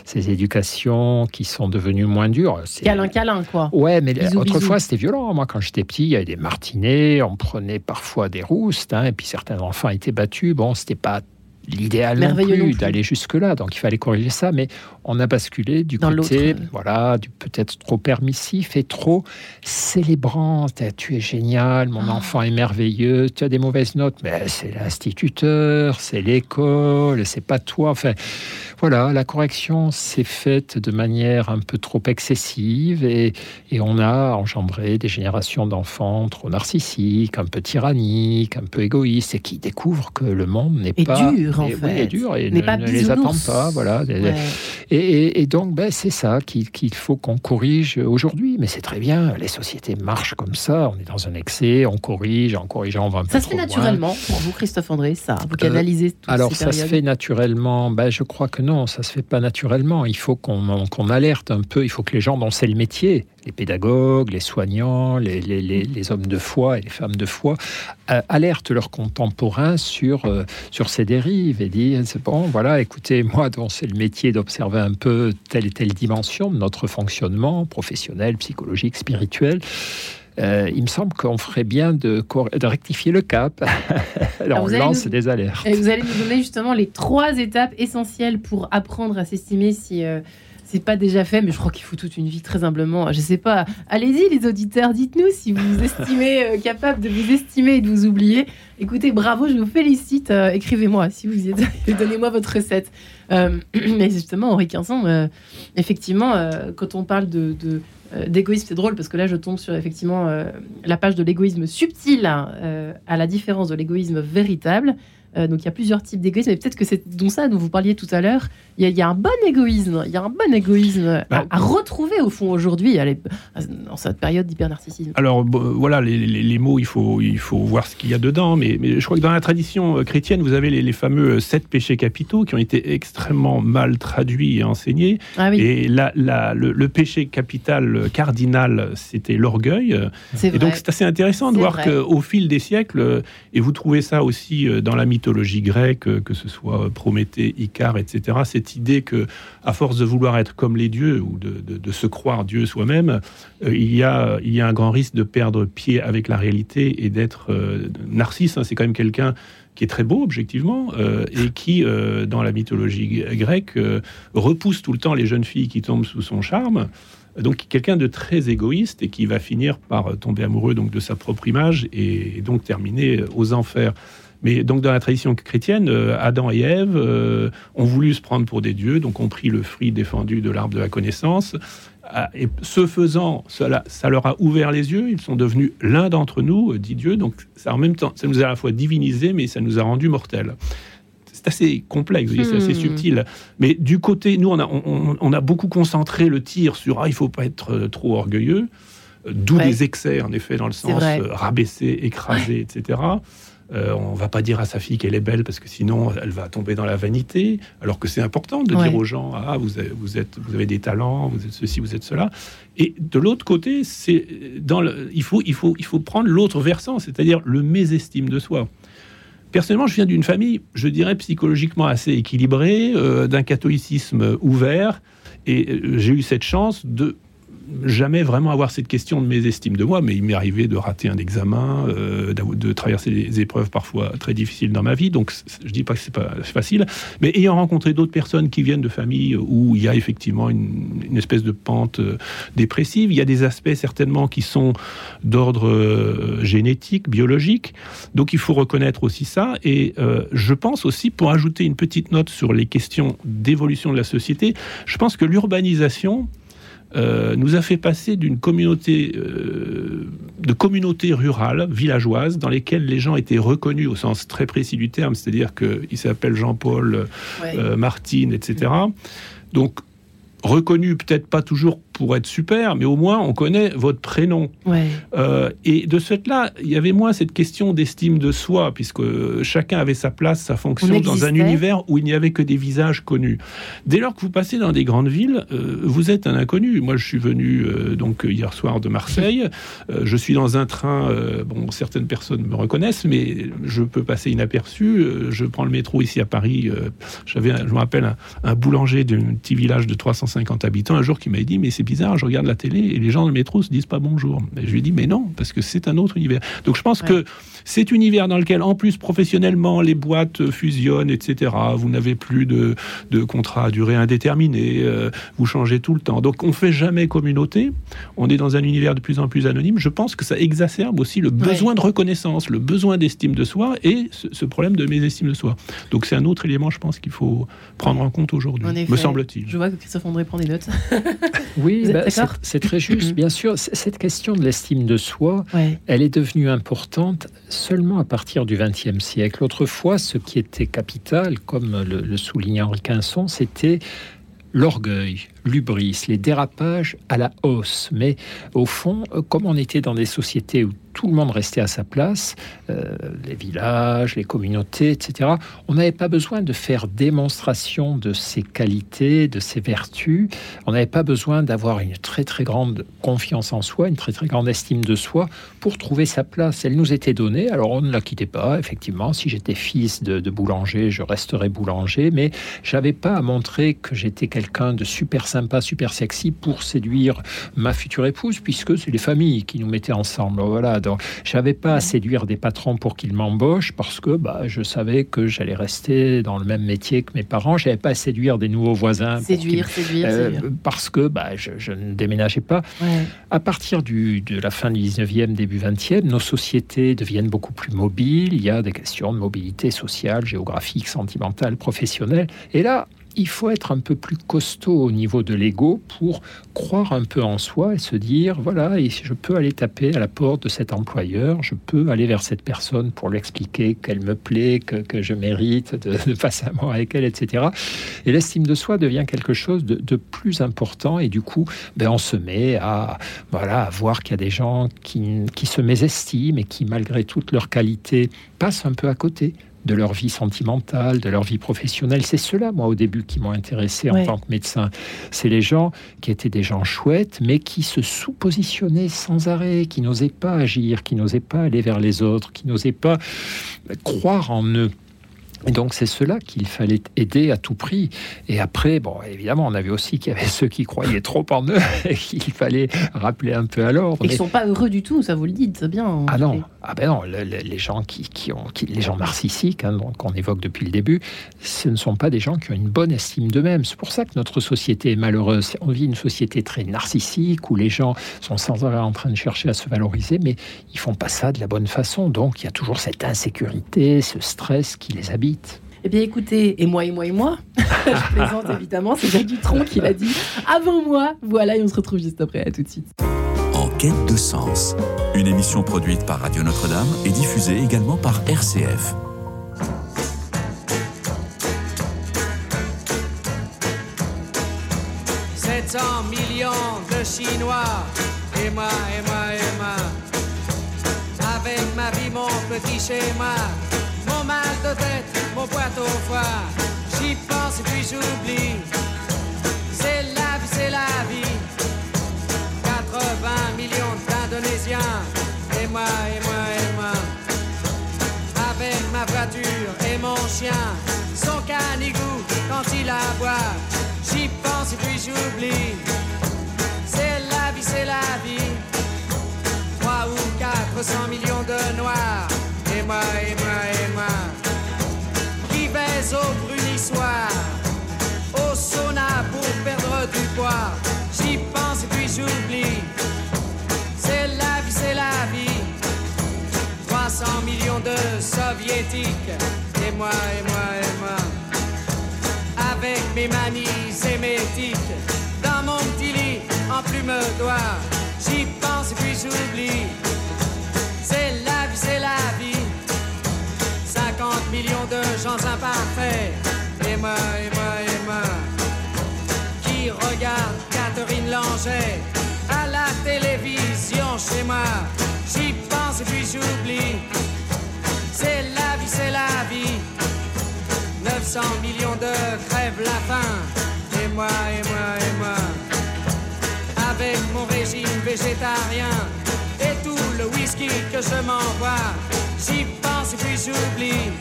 Speaker 4: ces éducations qui sont devenues moins dures.
Speaker 2: Câlin, câlin, quoi.
Speaker 4: Ouais, mais autrefois, c'était violent. Moi, quand j'étais petit, il y avait des martinets, on prenait parfois des roustes, hein, et puis certains enfants étaient battus. Bon, c'était pas l'idéal non plus, d'aller jusque-là. Donc il fallait corriger ça, mais on a basculé du côté, voilà, du peut-être trop permissif et trop célébrant. Tu es génial, mon ah. enfant est merveilleux, tu as des mauvaises notes, mais c'est l'instituteur, c'est l'école, c'est pas toi. Enfin, voilà, la correction s'est faite de manière un peu trop excessive et, on a engendré des générations d'enfants trop narcissiques, un peu tyranniques, un peu égoïstes et qui découvrent que le monde n'est pas
Speaker 2: dur en
Speaker 4: fait, dur et ne, les attend pas, voilà. Et, donc ben, c'est ça qu'il faut qu'on corrige aujourd'hui, mais c'est très bien. Les sociétés marchent comme ça. On est dans un excès, on corrige, en corrigeant on va un
Speaker 2: ça se fait naturellement pour vous, Christophe André, ça. Vous canalisez euh,
Speaker 4: Alors ça se fait naturellement. Ben, je crois que non non, ça se fait pas naturellement. Il faut qu'on alerte un peu. Il faut que les gens dont c'est le métier, les pédagogues, les soignants, les, hommes de foi et les femmes de foi, euh, alertent leurs contemporains sur, euh, sur ces dérives et disent bon, voilà, écoutez, moi, dont c'est le métier d'observer un peu telle et telle dimension de notre fonctionnement professionnel, psychologique, spirituel. Euh, il me semble qu'on ferait bien de, de, rectifier le cap. *laughs* Alors, on lance des alertes.
Speaker 2: Et vous allez nous donner justement les trois étapes essentielles pour apprendre à s'estimer si c'est pas déjà fait, mais je crois qu'il faut toute une vie très humblement. Je sais pas. Allez-y, les auditeurs, dites-nous si vous vous *laughs* estimez euh, capable de vous estimer et de vous oublier. Écoutez, bravo, je vous félicite. Euh, écrivez-moi si vous y êtes. *laughs* Donnez-moi votre recette. Euh, *clears throat* mais justement, Henri Quinson, effectivement, quand on parle de, d'égoïsme, c'est drôle parce que là, je tombe sur effectivement la page de l'égoïsme subtil, hein, à la différence de l'égoïsme véritable. Euh, donc il y a plusieurs types d'égoïsme, et peut-être que c'est dont ça dont vous parliez tout à l'heure. Il, y, a un bon égoïsme, il y a un bon égoïsme à, bah, retrouver au fond aujourd'hui, dans cette période d'hyper-narcissisme.
Speaker 3: Alors voilà, les, mots, il faut, il faut voir ce qu'il y a dedans, mais, mais, je crois que dans la tradition euh, chrétienne, vous avez les, fameux sept péchés capitaux qui ont été extrêmement mal traduits et enseignés. Ah et la, le, péché capital cardinal, c'était l'orgueil. Et donc c'est assez intéressant de voir qu'au fil des siècles, et vous trouvez ça aussi euh, dans la mythologie, mythologie grecque, que ce soit Prométhée, Icare, etc., cette idée que, à force de vouloir être comme les dieux ou de, se croire Dieu soi-même, euh, il, y a, un grand risque de perdre pied avec la réalité et d'être euh, narcisse. Hein. c'est quand même quelqu'un qui est très beau objectivement euh, et qui, dans la mythologie grecque, repousse tout le temps les jeunes filles qui tombent sous son charme. Donc quelqu'un de très égoïste et qui va finir par tomber amoureux donc de sa propre image et donc terminer aux enfers. Mais donc dans la tradition chrétienne, euh, Adam et Ève euh, ont voulu se prendre pour des dieux, donc ont pris le fruit défendu de l'arbre de la connaissance. Ah, et ce faisant, cela, ça leur a ouvert les yeux. Ils sont devenus l'un d'entre nous, euh, dit Dieu. Donc ça, en même temps, ça nous a à la fois divinisé, mais ça nous a rendus mortels c'est assez complexe, c'est assez hmm. subtil. Mais du côté, nous, on a, on, a beaucoup concentré le tir sur ah, il faut pas être trop orgueilleux, d'où des excès, en effet, dans le sens rabaisser, écraser, etc. Euh, on va pas dire à sa fille qu'elle est belle parce que sinon elle va tomber dans la vanité. Alors que c'est important de dire aux gens ah vous avez, vous êtes vous avez des talents, vous êtes ceci, vous êtes cela. Et de l'autre côté, c'est dans il faut il faut il faut prendre l'autre versant, c'est-à-dire le mésestime de soi. Personnellement, je viens d'une famille, je dirais psychologiquement assez équilibrée, euh, d'un catholicisme ouvert, et euh, j'ai eu cette chance de jamais vraiment avoir cette question de mes estimes de moi, mais il m'est arrivé de rater un examen, euh, de traverser des épreuves parfois très difficiles dans ma vie. Donc, je dis pas que c'est pas facile, mais ayant rencontré d'autres personnes qui viennent de familles où il y a effectivement une, espèce de pente euh, dépressive, il y a des aspects certainement qui sont d'ordre euh, génétique, biologique. Donc, il faut reconnaître aussi ça. Et je pense aussi, pour ajouter une petite note sur les questions d'évolution de la société, je pense que l'urbanisation euh, nous a fait passer d'une communauté euh, de communautés rurales, villageoises, dans lesquelles les gens étaient reconnus au sens très précis du terme, c'est-à-dire qu'ils s'appellent Jean-Paul, euh, Martine, etc. Donc reconnu peut-être pas toujours pour être super, mais au moins on connaît votre prénom. Euh, et de ce fait-là, il y avait moins cette question d'estime de soi, puisque chacun avait sa place, sa fonction dans un univers où il n'y avait que des visages connus. Dès lors que vous passez dans des grandes villes, euh, vous êtes un inconnu. Moi, je suis venu euh, donc hier soir de Marseille. je suis dans un train. bon, certaines personnes me reconnaissent, mais je peux passer inaperçu. je prends le métro ici à Paris. J'avais, je me rappelle, un, un boulanger d'un petit village de 350 habitants un jour qui m'a dit, mais c'est bizarre, je regarde la télé et les gens dans le métro se disent pas bonjour. je lui dit, mais non, parce que c'est un autre univers. Donc je pense que cet univers dans lequel, en plus, professionnellement, les boîtes fusionnent, etc. Vous n'avez plus de, de contrat à durée indéterminée, euh, vous changez tout le temps. Donc on fait jamais communauté, on est dans un univers de plus en plus anonyme. Je pense que ça exacerbe aussi le besoin de reconnaissance, le besoin d'estime de soi et ce, problème de mésestime de soi. Donc c'est un autre élément, je pense, qu'il faut prendre en compte aujourd'hui, me semble-t-il.
Speaker 2: Je vois que Christophe André prend des notes.
Speaker 4: oui, *laughs* *laughs* bah, c'est très juste. Bien sûr, cette question de l'estime de soi, elle est devenue importante seulement à partir du XXe siècle. Autrefois, ce qui était capital, comme le, le souligne Henri Quinson, c'était l'orgueil, l'ubris, les dérapages à la hausse. Mais au fond, comme on était dans des sociétés où tout le monde restait à sa place, euh, les villages, les communautés, etc. On n'avait pas besoin de faire démonstration de ses qualités, de ses vertus. On n'avait pas besoin d'avoir une très très grande confiance en soi, une très très grande estime de soi pour trouver sa place. Elle nous était donnée, alors on ne la quittait pas. Effectivement, si j'étais fils de, de, boulanger, je resterais boulanger, mais j'avais pas à montrer que j'étais quelqu'un de super sympa, super sexy pour séduire ma future épouse, puisque c'est les familles qui nous mettaient ensemble. Voilà Donc, j'avais pas à séduire des patrons pour qu'ils m'embauchent parce que bah, je savais que j'allais rester dans le même métier que mes parents. J'avais pas à séduire des nouveaux voisins.
Speaker 2: Séduire, séduire, euh,
Speaker 4: Parce que bah, je, ne déménageais pas. À partir du, de la fin du 19e, début 20e, nos sociétés deviennent beaucoup plus mobiles. Il y a des questions de mobilité sociale, géographique, sentimentale, professionnelle. Et là, il faut être un peu plus costaud au niveau de l'ego pour croire un peu en soi et se dire voilà, je peux aller taper à la porte de cet employeur, je peux aller vers cette personne pour lui expliquer qu'elle me plaît, que, je mérite de, passer un moment avec elle, etc. Et l'estime de soi devient quelque chose de, plus important et du coup, ben, on se met à, voilà, à voir qu'il y a des gens qui, qui se mésestiment et qui, malgré toutes leurs qualités, passent un peu à côté de leur vie sentimentale, de leur vie professionnelle. C'est cela, moi, au début, qui m'ont intéressé en tant que médecin. C'est les gens qui étaient des gens chouettes, mais qui se sous-positionnaient sans arrêt, qui n'osaient pas agir, qui n'osaient pas aller vers les autres, qui n'osaient pas croire en eux. Et donc c'est cela qu'il fallait aider à tout prix. Et après, bon, évidemment, on avait aussi qu'il y avait *laughs* ceux qui croyaient trop en eux et qu'il fallait rappeler un peu à l'ordre.
Speaker 2: Ils ne sont pas heureux du tout, ça vous le dites, c'est bien.
Speaker 4: Ah non, ah ben non, les gens qui, ont, les gens narcissiques, hein, qu'on évoque depuis le début, ce ne sont pas des gens qui ont une bonne estime d'eux-mêmes. C'est pour ça que notre société est malheureuse. On vit une société très narcissique où les gens sont sans arrêt en train de chercher à se valoriser, mais ils font pas ça de la bonne façon. Donc il y a toujours cette insécurité, ce stress qui les habite.
Speaker 2: Eh bien, écoutez, et moi, et moi, et moi, *laughs* je plaisante évidemment, c'est Jacques Dutronc qui l'a dit avant moi. Voilà, et on se retrouve juste après. À tout de suite.
Speaker 1: Quête de sens, une émission produite par Radio Notre-Dame et diffusée également par RCF.
Speaker 5: millions de Chinois, et moi, et moi, et moi, avec ma vie, mon petit schéma mon mal de tête, mon poids au foie. J'y pense et puis j'oublie. Et moi, et moi, et moi. Avec ma voiture et mon chien. Son canigou quand il aboie. J'y pense et puis j'oublie. C'est la vie, c'est la vie. 3 ou 400 millions de soviétiques, et moi, et moi, et moi, avec mes manies émétiques, dans mon petit lit en plume d'oie. J'y pense et puis j'oublie. C'est la vie, c'est la vie millions de gens imparfaits. Et moi, et moi, et moi, qui regarde Catherine Langer à la télévision chez moi. J'y pense et puis j'oublie. C'est la vie, c'est la vie. 900 millions de crèves la faim. Et moi, et moi, et moi, avec mon régime végétarien et tout le whisky que je m'envoie. J'y pense et puis j'oublie.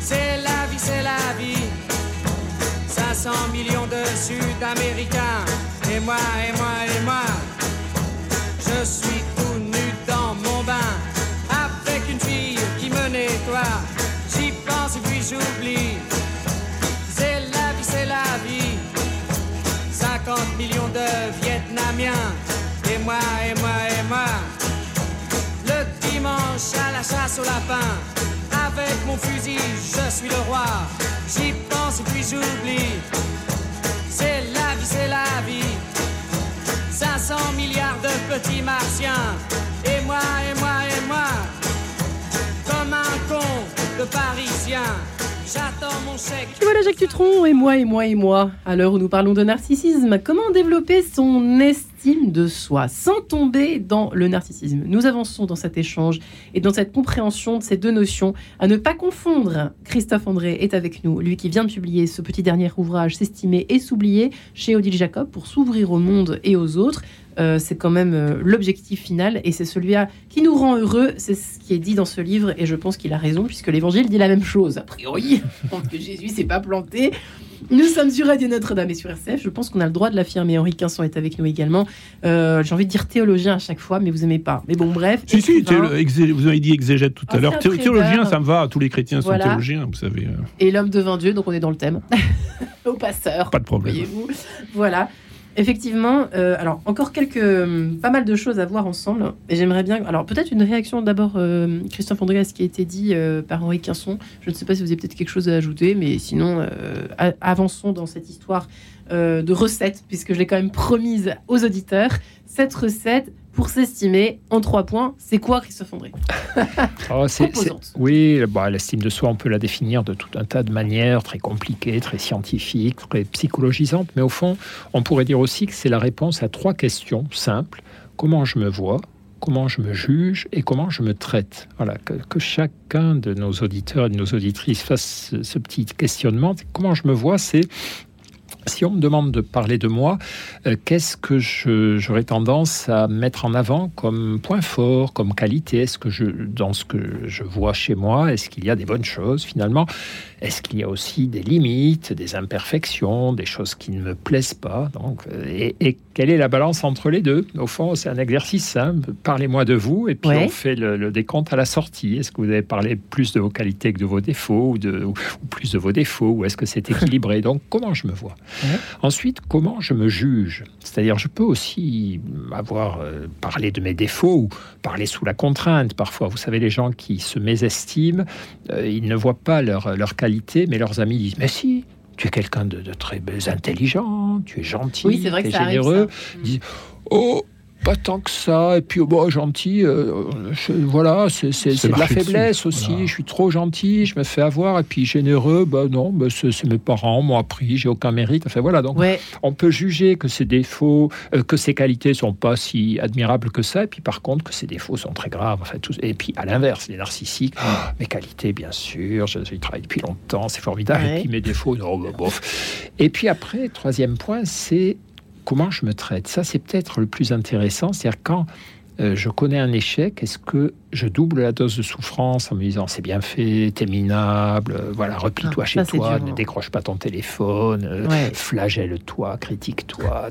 Speaker 5: C'est la vie, c'est la vie. 500 millions de Sud-Américains. Et moi, et moi, et moi. Je suis tout nu dans mon bain. J'y pense et puis j'oublie. C'est la vie, c'est la vie. 50 millions de Vietnamiens. Et moi, et moi, et moi. Le dimanche à la chasse au lapin avec mon fusil, je suis le roi. J'y pense et puis j'oublie. C'est la vie, c'est la vie. 500 milliards de petits martiens. Et moi, et moi. Parisien. J'attends mon chèque.
Speaker 2: Et voilà Jacques Tutron, et moi, et moi, et moi. À l'heure où nous parlons de narcissisme, comment développer son estime de soi sans tomber dans le narcissisme? Nous avançons dans cet échange et dans cette compréhension de ces deux notions. À ne pas confondre, Christophe André est avec nous, lui qui vient de publier ce petit dernier ouvrage, S'estimer et s'oublier, chez Odile Jacob, pour s'ouvrir au monde et aux autres. Euh, c'est quand même euh, l'objectif final et c'est celui-là qui nous rend heureux. C'est ce qui est dit dans ce livre et je pense qu'il a raison puisque l'évangile dit la même chose. A priori, *laughs* que Jésus s'est pas planté. Nous sommes sur Radio Notre-Dame et sur RCF. Je pense qu'on a le droit de l'affirmer. Henri Quinson est avec nous également. Euh, J'ai envie de dire théologien à chaque fois, mais vous aimez pas. Mais bon, bref.
Speaker 3: Si, si, vous avez dit exégète tout à l'heure. Théologien, ça me va. Tous les chrétiens sont théologiens, vous savez.
Speaker 2: Et l'homme devint Dieu, donc on est dans le thème. *laughs* Au passeur.
Speaker 3: Pas de problème.
Speaker 2: Voyez-vous. Voilà. Effectivement, euh, alors encore quelques, euh, pas mal de choses à voir ensemble. J'aimerais bien, alors peut-être une réaction d'abord, euh, Christophe André, à ce qui a été dit par Henri Quinson. Je ne sais pas si vous avez peut-être quelque chose à ajouter, mais sinon, avançons dans cette histoire de recette, puisque je l'ai quand même promise aux auditeurs. Cette recette, pour s'estimer en trois points, c'est quoi, Christophe André? *laughs*
Speaker 4: Oh, c'est- oui, bah, l'estime de soi, on peut la définir de tout un tas de manières, très compliquées, très scientifiques, très psychologisantes, mais au fond, on pourrait dire aussi que c'est la réponse à trois questions simples. Comment je me vois comment je me juge et comment je me traite? Voilà, que, que chacun de nos auditeurs et de nos auditrices fasse ce, ce petit questionnement. Comment je me vois, c'est si on me demande de parler de moi, euh, qu'est-ce que j'aurais tendance à mettre en avant comme point fort, comme qualité? Est-ce que je, dans ce que je vois chez moi, est-ce qu'il y a des bonnes choses finalement? Est-ce qu'il y a aussi des limites, des imperfections, des choses qui ne me plaisent pas Donc, euh, et, et quelle est la balance entre les deux? Au fond, c'est un exercice simple. Parlez-moi de vous et puis
Speaker 2: Ouais.
Speaker 4: on fait le, le décompte à la sortie. Est-ce que vous avez parlé plus de vos qualités que de vos défauts ou, de, ou plus de vos défauts Ou est-ce que c'est *laughs* équilibré? Donc, comment je me vois? Ensuite, comment je me juge? C'est-à-dire, je peux aussi avoir euh, parlé de mes défauts ou parler sous la contrainte. Parfois, vous savez, les gens qui se mésestiment, euh, ils ne voient pas leur, leur qualité, mais leurs amis disent Mais si, tu es quelqu'un de, de très intelligent, tu es gentil,
Speaker 2: Oui, vrai
Speaker 4: tu
Speaker 2: que
Speaker 4: es
Speaker 2: ça arrive,
Speaker 4: généreux.
Speaker 2: ça.
Speaker 4: Ils disent Oh pas tant que ça, et puis oh, bon, gentil, euh, je- voilà, c'est de la
Speaker 3: dessus,
Speaker 4: faiblesse aussi.
Speaker 3: voilà.
Speaker 4: Je suis trop gentil, je me fais avoir, et puis généreux, bah non, bah, c'est mes parents m'ont appris, j'ai aucun mérite. Enfin voilà, donc
Speaker 2: Ouais,
Speaker 4: on peut juger que ses défauts, euh, que ses qualités sont pas si admirables que ça, et puis par contre que ses défauts sont très graves. Enfin, tout- et puis à l'inverse, les narcissiques, Ah, mes qualités, bien sûr, je, je travaille depuis longtemps, c'est formidable,
Speaker 2: Ouais.
Speaker 4: et puis mes défauts, non, bah, bof. Et puis après, troisième point, c'est comment je me traite. Ça, c'est peut-être le plus intéressant, c'est-à-dire quand euh, je connais un échec, est-ce que je double la dose de souffrance en me disant c'est bien fait, t'es minable, euh, voilà, replie-toi
Speaker 2: Ah,
Speaker 4: chez toi,
Speaker 2: dur,
Speaker 4: ne
Speaker 2: hein.
Speaker 4: décroche pas ton téléphone, euh,
Speaker 2: Ouais.
Speaker 4: flagelle-toi, critique-toi.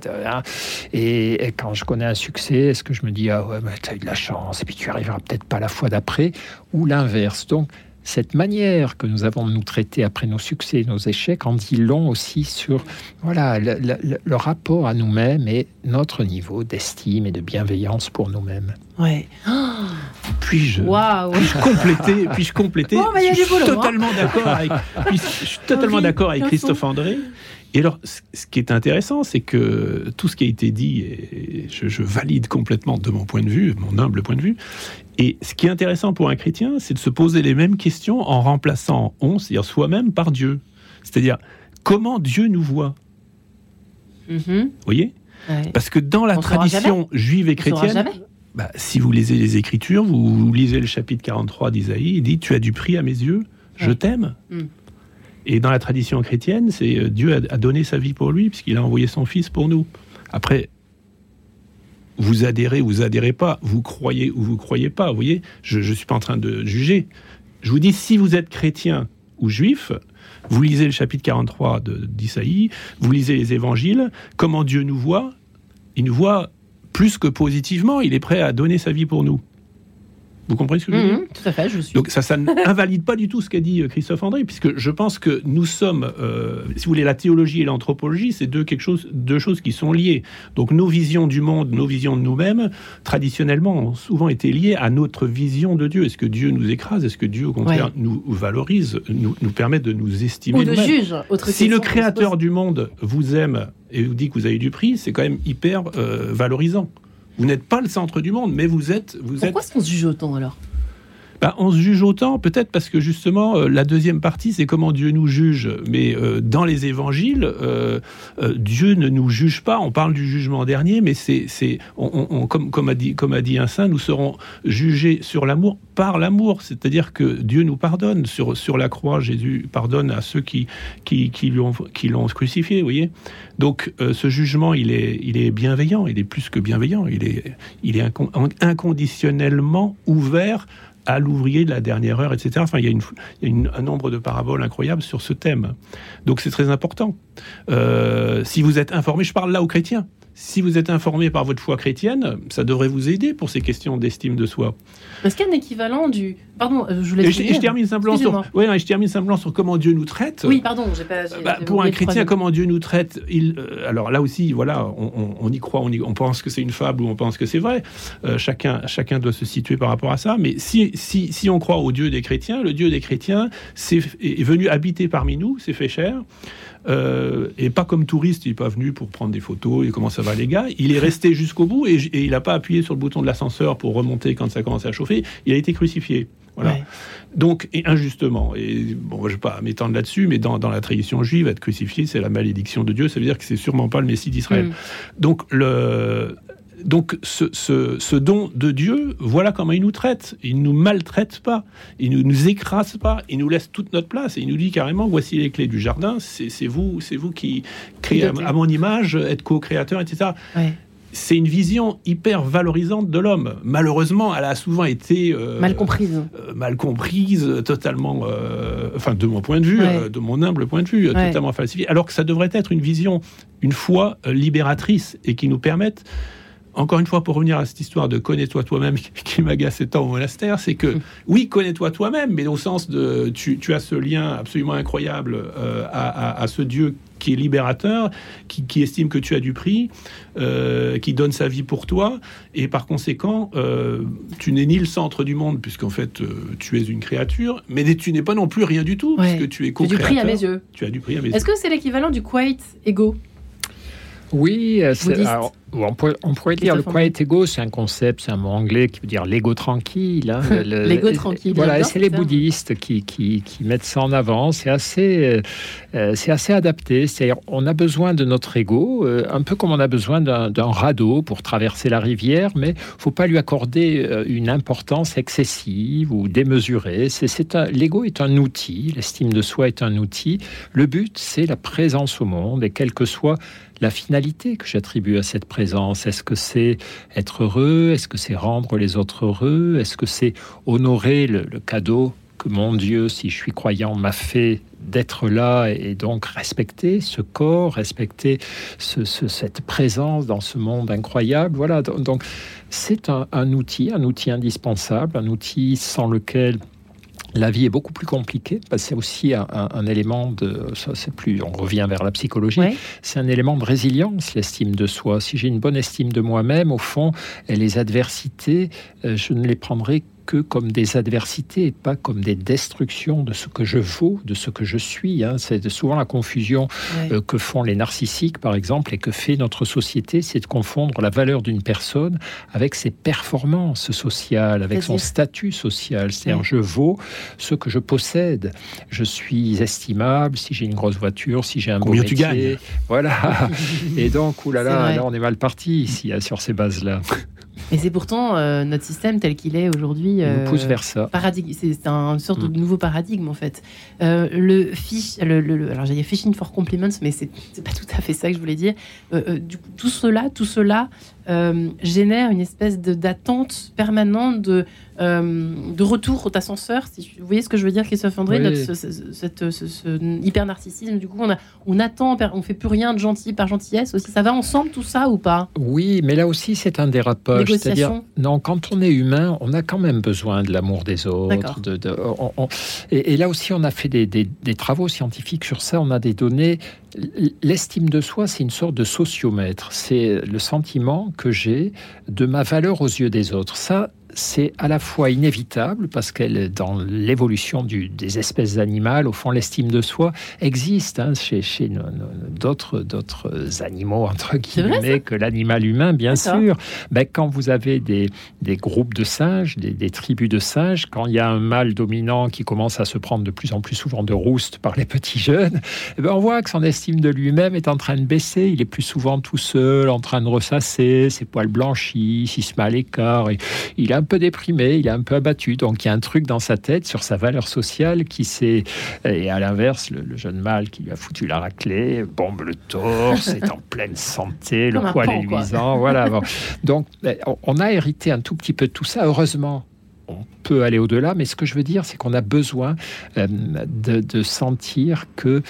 Speaker 4: Et, et quand je connais un succès, est-ce que je me dis, ah ouais, mais t'as eu de la chance, et puis tu arriveras peut-être pas la fois d'après, ou l'inverse. Donc, cette manière que nous avons de nous traiter après nos succès et nos échecs en dit long aussi sur voilà, le, le- le rapport à nous-mêmes et notre niveau d'estime et de bienveillance pour nous-mêmes.
Speaker 2: ouais. *gasps*
Speaker 3: Puis-je compléter, puis-je compléter?
Speaker 2: Bon, bah,
Speaker 3: Je suis
Speaker 2: boulot, hein.
Speaker 3: totalement d'accord avec, puis- je suis totalement d'accord avec. Christophe André. Et alors, ce qui est intéressant, c'est que tout ce qui a été dit, et je, je valide complètement de mon point de vue, mon humble point de vue. Et ce qui est intéressant pour un chrétien, c'est de se poser les mêmes questions en remplaçant on, c'est-à-dire soi-même, par Dieu. C'est-à-dire comment Dieu nous voit?
Speaker 2: Mhm.
Speaker 3: Vous voyez?
Speaker 2: Ouais.
Speaker 3: Parce que dans la
Speaker 2: On
Speaker 3: tradition juive et chrétienne, bah, si vous lisez les Écritures, vous, vous lisez le chapitre 43 d'Isaïe, il dit Tu as du prix à mes yeux, je
Speaker 2: Ouais.
Speaker 3: t'aime.
Speaker 2: Mm.
Speaker 3: Et dans la tradition chrétienne, c'est euh, Dieu a, donné sa vie pour lui, puisqu'il a envoyé son Fils pour nous. Après, vous adhérez ou vous adhérez pas, vous croyez ou vous croyez pas, vous voyez Je ne suis pas en train de juger. Je vous dis, si vous êtes chrétien ou juif, vous lisez le chapitre 43 de- d'Isaïe, vous lisez les évangiles, comment Dieu nous voit Il nous voit plus que positivement, il est prêt à donner sa vie pour nous. Vous comprenez ce que je veux dire
Speaker 2: Mhm, Tout à fait, je suis.
Speaker 3: donc ça, ça *laughs* n'invalide pas du tout ce qu'a dit euh, Christophe André, puisque je pense que nous sommes, euh, si vous voulez, la théologie et l'anthropologie, c'est deux, quelque chose, deux choses qui sont liées. Donc nos visions du monde, nos visions de nous-mêmes, traditionnellement, ont souvent été liées à notre vision de Dieu. Est-ce que Dieu nous écrase? Est-ce que Dieu, au contraire,
Speaker 2: Ouais.
Speaker 3: nous valorise, nous, nous permet de nous estimer
Speaker 2: Ou de juge. Autre
Speaker 3: si le créateur du monde vous aime et vous dit que vous avez du prix, c'est quand même hyper euh, valorisant. Vous n'êtes pas le centre du monde, mais vous êtes, vous êtes
Speaker 2: Pourquoi est-ce qu'on se juge autant alors?
Speaker 3: Bah, on se juge autant, peut-être parce que justement, euh, la deuxième partie, c'est comment Dieu nous juge. Mais euh, dans les évangiles, euh, Dieu ne nous juge pas. On parle du jugement dernier, mais c'est, comme, a dit, un saint, nous serons jugés sur l'amour par l'amour. C'est-à-dire que Dieu nous pardonne. Sur, la croix, Jésus pardonne à ceux qui, l'ont, crucifié, vous voyez Donc, ce jugement, il est, il est bienveillant. Il est plus que bienveillant. Il est, inconditionnellement ouvert à l'ouvrier de la dernière heure, etc. Enfin, il y a, un nombre de paraboles incroyables sur ce thème. Donc c'est très important. Euh, si vous êtes informé, je parle là aux chrétiens. Si vous êtes informé par votre foi chrétienne, ça devrait vous aider pour ces questions d'estime de soi.
Speaker 2: Est-ce qu'il y a un équivalent du. Pardon, euh, je vous
Speaker 3: Et je, et je termine simplement sur, ouais, et je termine simplement sur comment Dieu nous traite.
Speaker 2: Oui, pardon, j'ai pas.
Speaker 3: Bah, pour un chrétien, comment Dieu nous traite il, euh, Alors là aussi, voilà, on, on- on y croit, on, y- on pense que c'est une fable ou on pense que c'est vrai. Euh, chacun, chacun doit se situer par rapport à ça. Mais si, si, si on croit au Dieu des chrétiens, le Dieu des chrétiens est venu habiter parmi nous, s'est fait cher. Euh, et pas comme touriste, il n'est pas venu pour prendre des photos et comment ça va les gars? Il est resté jusqu'au bout et, il n'a pas appuyé sur le bouton de l'ascenseur pour remonter quand ça commençait à chauffer. Il a été crucifié. Voilà.
Speaker 2: Ouais.
Speaker 3: Donc, et injustement, et bon, je ne vais pas m'étendre là-dessus, mais dans, dans la tradition juive, être crucifié, c'est la malédiction de Dieu, ça veut dire que c'est sûrement pas le Messie d'Israël.
Speaker 2: Mm.
Speaker 3: Donc, le, donc ce, ce- ce don de Dieu, voilà comment il nous traite. Il ne nous maltraite pas, il ne nous écrase pas, il nous laisse toute notre place, et il nous dit carrément, voici les clés du jardin, c'est vous, c'est vous qui créez à, mon image, être co-créateur, etc
Speaker 2: Ouais.
Speaker 3: c'est une vision hyper valorisante de l'homme. Malheureusement, elle a souvent été euh,
Speaker 2: Mal comprise.
Speaker 3: euh, mal comprise, totalement, euh, enfin de mon point de vue,
Speaker 2: Ouais.
Speaker 3: de mon humble point de vue,
Speaker 2: Ouais.
Speaker 3: totalement falsifiée. Alors que ça devrait être une vision, une foi libératrice et qui nous permette. Encore une fois, pour revenir à cette histoire de connais-toi toi-même qui m'agace tant au monastère, c'est que
Speaker 2: Mm.
Speaker 3: oui, connais-toi toi-même, mais au sens de tu, tu as ce lien absolument incroyable euh, à, à- à ce Dieu qui est libérateur, qui, qui estime que tu as du prix, euh, qui donne sa vie pour toi, et par conséquent, euh, tu n'es ni le centre du monde, puisqu'en fait, tu es une créature, mais tu n'es pas non plus rien du tout,
Speaker 2: Ouais.
Speaker 3: puisque tu es co-créateur.
Speaker 2: du prix à mes yeux.
Speaker 3: Tu as du prix à mes yeux.
Speaker 2: Est-ce que c'est l'équivalent du quiet ego?
Speaker 4: Oui, euh, alors, on, pourrait, on pourrait dire le quiet ego, c'est un concept, c'est un mot anglais qui veut dire l'ego tranquille. hein, le- *laughs* le-
Speaker 2: L'ego tranquille,
Speaker 4: Voilà, et c'est
Speaker 2: ce
Speaker 4: les bouddhistes qui, qui, qui mettent ça en avant. C'est assez, euh, euh, c'est assez adapté. C'est-à-dire, on a besoin de notre ego, euh, un peu comme on a besoin d'un radeau pour traverser la rivière, mais faut pas lui accorder une importance excessive ou démesurée. C'est, l'ego est un outil, l'estime de soi est un outil. Le but, c'est la présence au monde, et quelle que soit la finalité que j'attribue à cette présence. Est-ce que c'est être heureux? Est-ce que c'est rendre les autres heureux? Est-ce que c'est honorer le, cadeau que mon Dieu, si je suis croyant, m'a fait d'être là et donc respecter ce corps, respecter ce- ce- cette présence dans ce monde incroyable? Voilà, donc donc, c'est un, un outil, un outil indispensable, un outil sans lequel la vie est beaucoup plus compliquée. parce que C'est aussi un, un- un élément de, ça c'est plus, on revient vers la psychologie,
Speaker 2: Ouais.
Speaker 4: c'est un élément de résilience, l'estime de soi. Si j'ai une bonne estime de moi-même, au fond, et les adversités, euh, je ne les prendrai que comme des adversités et pas comme des destructions de ce que je vaux, de ce que je suis. hein. C'est souvent la confusion
Speaker 2: Ouais.
Speaker 4: euh, que font les narcissiques, par exemple, et que fait notre société, c'est de confondre la valeur d'une personne avec ses performances sociales, avec son statut social. C'est-à-dire,
Speaker 2: Ouais.
Speaker 4: je vaux ce que je possède. Je suis estimable si j'ai une grosse voiture, si j'ai un
Speaker 3: Combien
Speaker 4: beau
Speaker 3: tu
Speaker 4: métier.
Speaker 3: gagnes
Speaker 4: Voilà. *laughs* et donc, oulala, là, on est mal parti ici, hein, sur ces bases-là.
Speaker 2: Et c'est pourtant euh, notre système tel qu'il est aujourd'hui. Euh,
Speaker 4: nous pousse vers ça.
Speaker 2: paradigme, c'est c'est un- une sorte
Speaker 4: Mm.
Speaker 2: de nouveau paradigme en fait. Euh, le fish, le, le- le- alors j'allais dire fishing for compliments, mais c'est pas tout à fait ça que je voulais dire. Euh, du coup, tout cela, tout cela euh, génère une espèce d'attente permanente de euh, de retour d'ascenseur. Si vous voyez ce que je veux dire, Christophe André,
Speaker 4: Oui.
Speaker 2: notre, ce, ce- cette- ce- ce hyper narcissisme. Du coup, on, a, on attend, on fait plus rien de gentil par gentillesse aussi. Ça va ensemble tout ça ou pas?
Speaker 4: Oui, mais là aussi, c'est un dérapage. C'est-à-dire, non, quand on est humain, on a quand même besoin de l'amour des autres.
Speaker 2: D'accord.
Speaker 4: De, de- on- on- et, et là aussi, on a fait des, des- des travaux scientifiques sur ça. On a des données. L'estime de soi, c'est une sorte de sociomètre. C'est le sentiment que j'ai de ma valeur aux yeux des autres. C'est à la fois inévitable parce qu'elle, dans l'évolution des espèces animales, au fond, l'estime de soi existe hein, chez, d'autres, d'autres animaux, entre
Speaker 2: vrai,
Speaker 4: guillemets, que l'animal humain, bien sûr. Ben, quand vous avez des, des groupes de singes, des, des tribus de singes, quand il y a un mâle dominant qui commence à se prendre de plus en plus souvent de rouste par les petits jeunes, eh ben, on voit que son estime de lui-même est en train de baisser. Il est plus souvent tout seul, en train de ressasser, ses poils blanchis, il se met à l'écart. et Il un peu déprimé, il est un peu abattu. Donc il y a un truc dans sa tête sur sa valeur sociale qui s'est. Et à l'inverse, le, le jeune mâle qui lui a foutu la raclée, bombe le torse, est en pleine santé, le poil est luisant. Voilà. bon. Donc, eh, on a hérité un tout petit peu de tout ça, heureusement. On peut aller au-delà, mais ce que je veux dire, c'est qu'on a besoin euh, de, de, sentir que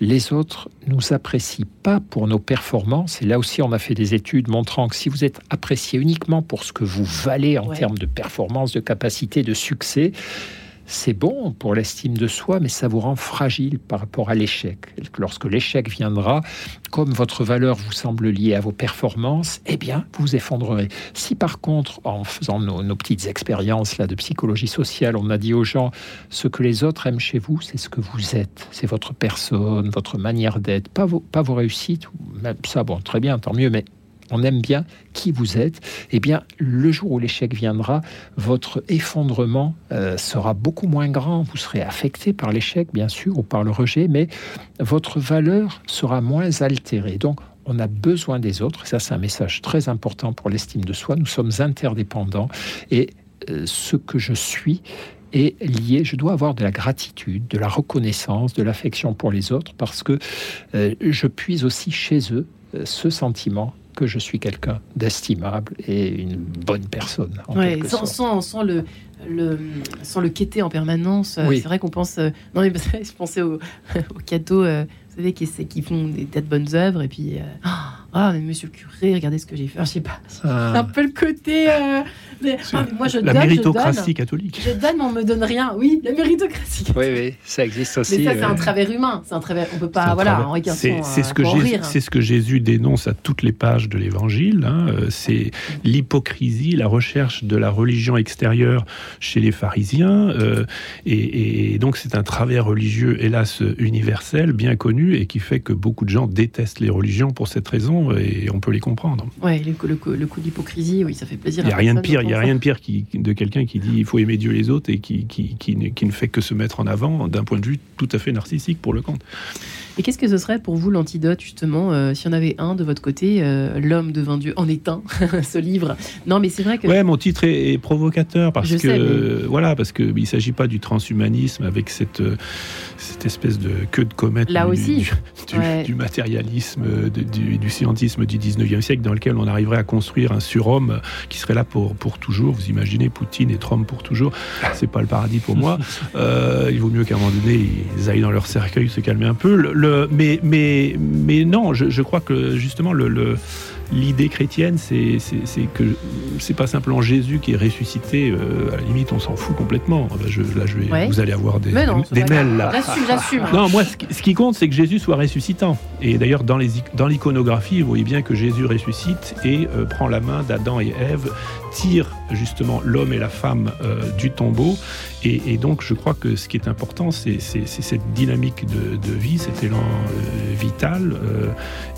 Speaker 4: les autres nous apprécient pas pour nos performances. Et là aussi, on a fait des études montrant que si vous êtes apprécié uniquement pour ce que vous valez en
Speaker 2: Ouais.
Speaker 4: termes de performance, de capacité, de succès, c'est bon pour l'estime de soi, mais ça vous rend fragile par rapport à l'échec. Lorsque l'échec viendra, comme votre valeur vous semble liée à vos performances, eh bien, vous effondrerez. Si par contre, en faisant nos, petites expériences là de psychologie sociale, on a dit aux gens ce que les autres aiment chez vous, c'est ce que vous êtes, c'est votre personne, votre manière d'être, pas vos, pas vos réussites. ça, bon, très bien, tant mieux, mais on aime bien qui vous êtes, eh bien, le jour où l'échec viendra, votre effondrement euh, sera beaucoup moins grand. Vous serez affecté par l'échec, bien sûr, ou par le rejet, mais votre valeur sera moins altérée. Donc, on a besoin des autres. Ça, c'est un message très important pour l'estime de soi. Nous sommes interdépendants et euh, ce que je suis est lié. Je dois avoir de la gratitude, de la reconnaissance, de l'affection pour les autres parce que euh, je puise aussi chez eux ce sentiment que je suis quelqu'un d'estimable et une bonne personne. En
Speaker 2: Ouais, sans,
Speaker 4: sorte.
Speaker 2: sans, sans le, le, sans le quêter en permanence. Euh,
Speaker 4: Oui.
Speaker 2: C'est vrai qu'on pense. euh, non, mais *laughs* je pensais aux, aux cadeaux, euh, vous savez, qui, font des tas de bonnes œuvres. Et puis, euh, *gasps* ah, mais monsieur le curé, regardez ce que j'ai fait. Enfin, *laughs* je sais pas. C'est un
Speaker 4: Ah,
Speaker 2: peu le côté. Mais-
Speaker 3: C'est
Speaker 2: ah, mais moi, je
Speaker 3: la
Speaker 2: donne, je
Speaker 3: méritocratie
Speaker 2: donne.
Speaker 3: catholique.
Speaker 2: Je donne, mais on me donne rien. Oui, la méritocratie.
Speaker 4: oui, oui, ça existe aussi.
Speaker 2: Mais ça, c'est
Speaker 4: euh,
Speaker 2: un travers humain. C'est un travers. On peut
Speaker 3: C'est
Speaker 2: pas. Voilà,
Speaker 3: c'est c'est ce
Speaker 2: euh,
Speaker 3: que c'est ce que Jésus dénonce à toutes les pages de l'Évangile. hein, euh, c'est l'hypocrisie, la recherche de la religion extérieure chez les pharisiens, euh, et, et donc c'est un travers religieux, hélas universel, bien connu, et qui fait que beaucoup de gens détestent les religions pour cette raison, et on peut les comprendre.
Speaker 2: Ouais, le, coup- le, coup- le coup de l'hypocrisie, oui, ça fait plaisir.
Speaker 3: Il n'y a rien de pire, il y a rien de pire qui, de quelqu'un qui dit il faut aimer Dieu et les autres et qui, qui, qui ne, qui ne fait que se mettre en avant d'un point de vue tout à fait narcissique pour le compte.
Speaker 2: Et qu'est-ce que ce serait pour vous l'antidote, justement, euh, s'il y en avait un de votre côté, euh, L'homme devint Dieu en est un, *laughs* ce livre? Non, mais c'est vrai que.
Speaker 3: Ouais, mon titre est, est provocateur parce
Speaker 2: Je
Speaker 3: que
Speaker 2: sais, mais-
Speaker 3: voilà, parce que il s'agit pas du transhumanisme avec cette euh, cette espèce de queue de comète
Speaker 2: Là
Speaker 3: du,
Speaker 2: aussi.
Speaker 3: du, du-
Speaker 2: Ouais.
Speaker 3: du matérialisme, du, du scientisme du 19e siècle dans lequel on arriverait à construire un surhomme qui serait là pour pour toujours. Vous imaginez Poutine et Trump pour toujours C'est pas le paradis pour moi. *laughs* Euh, il vaut mieux qu'à un moment donné ils aillent dans leur cercueil se calmer un peu. Le, le- mais mais mais non, je, je crois que justement le, le- L'idée chrétienne, c'est que c'est pas simplement Jésus qui est ressuscité. euh, à la limite, on s'en fout complètement. Là, je, là, je vais,
Speaker 2: Ouais.
Speaker 3: vous allez avoir des,
Speaker 2: non,
Speaker 3: mails là.
Speaker 2: J'assume, j'assume.
Speaker 3: Non, moi, ce qui, ce qui compte, c'est que Jésus soit ressuscitant. Et d'ailleurs, dans l'iconographie, vous voyez bien que Jésus ressuscite et euh, prend la main d'Adam et Ève, tire justement l'homme et la femme euh, du tombeau. Et, et donc, je crois que ce qui est important, c'est cette dynamique de, de vie, cet élan euh, vital. euh,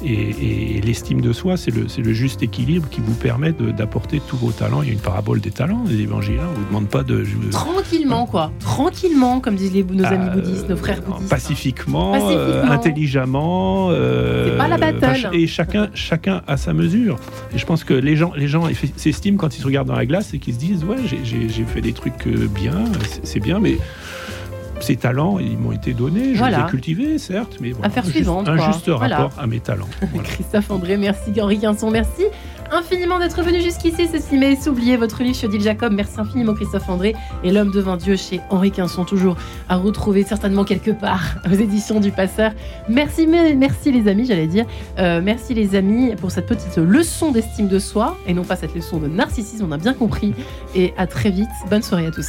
Speaker 3: et et l'estime de soi, c'est le, juste équilibre qui vous permet d'apporter tous vos talents. Il y a une parabole des talents, des évangiles. hein. On ne vous demande pas de.
Speaker 2: Tranquillement, quoi. Tranquillement, comme disent les, nos amis
Speaker 3: Euh,
Speaker 2: bouddhistes, nos frères bouddhistes.
Speaker 3: Pacifiquement,
Speaker 2: Pacifiquement.
Speaker 3: intelligemment.
Speaker 2: C'est pas la battle.
Speaker 3: enfin, et chacun, chacun à sa mesure. Et je pense que les gens, les gens s'estiment quand ils se regardent dans la glace et qu'ils se disent Ouais, j'ai- fait des trucs euh, bien, c'est- bien, mais. Ces talents, ils m'ont été donnés, je
Speaker 2: Voilà.
Speaker 3: les ai cultivés, certes, mais voilà,
Speaker 2: Affaire
Speaker 3: un juste-
Speaker 2: suivante,
Speaker 3: un juste
Speaker 2: Voilà.
Speaker 3: rapport à mes talents. *laughs*
Speaker 2: Christophe André, merci Henri Quinson, merci infiniment d'être venu jusqu'ici, Cécile et oubliez votre livre chez Odile Jacob, merci infiniment Christophe André et l'homme devint Dieu chez Henri Quinson, toujours à retrouver certainement quelque part *laughs* aux éditions du Passeur. Merci, mais- merci les amis, j'allais dire, Euh, merci les amis pour cette petite leçon d'estime de soi et non pas cette leçon de narcissisme, on a bien compris et à très vite, bonne soirée à tous.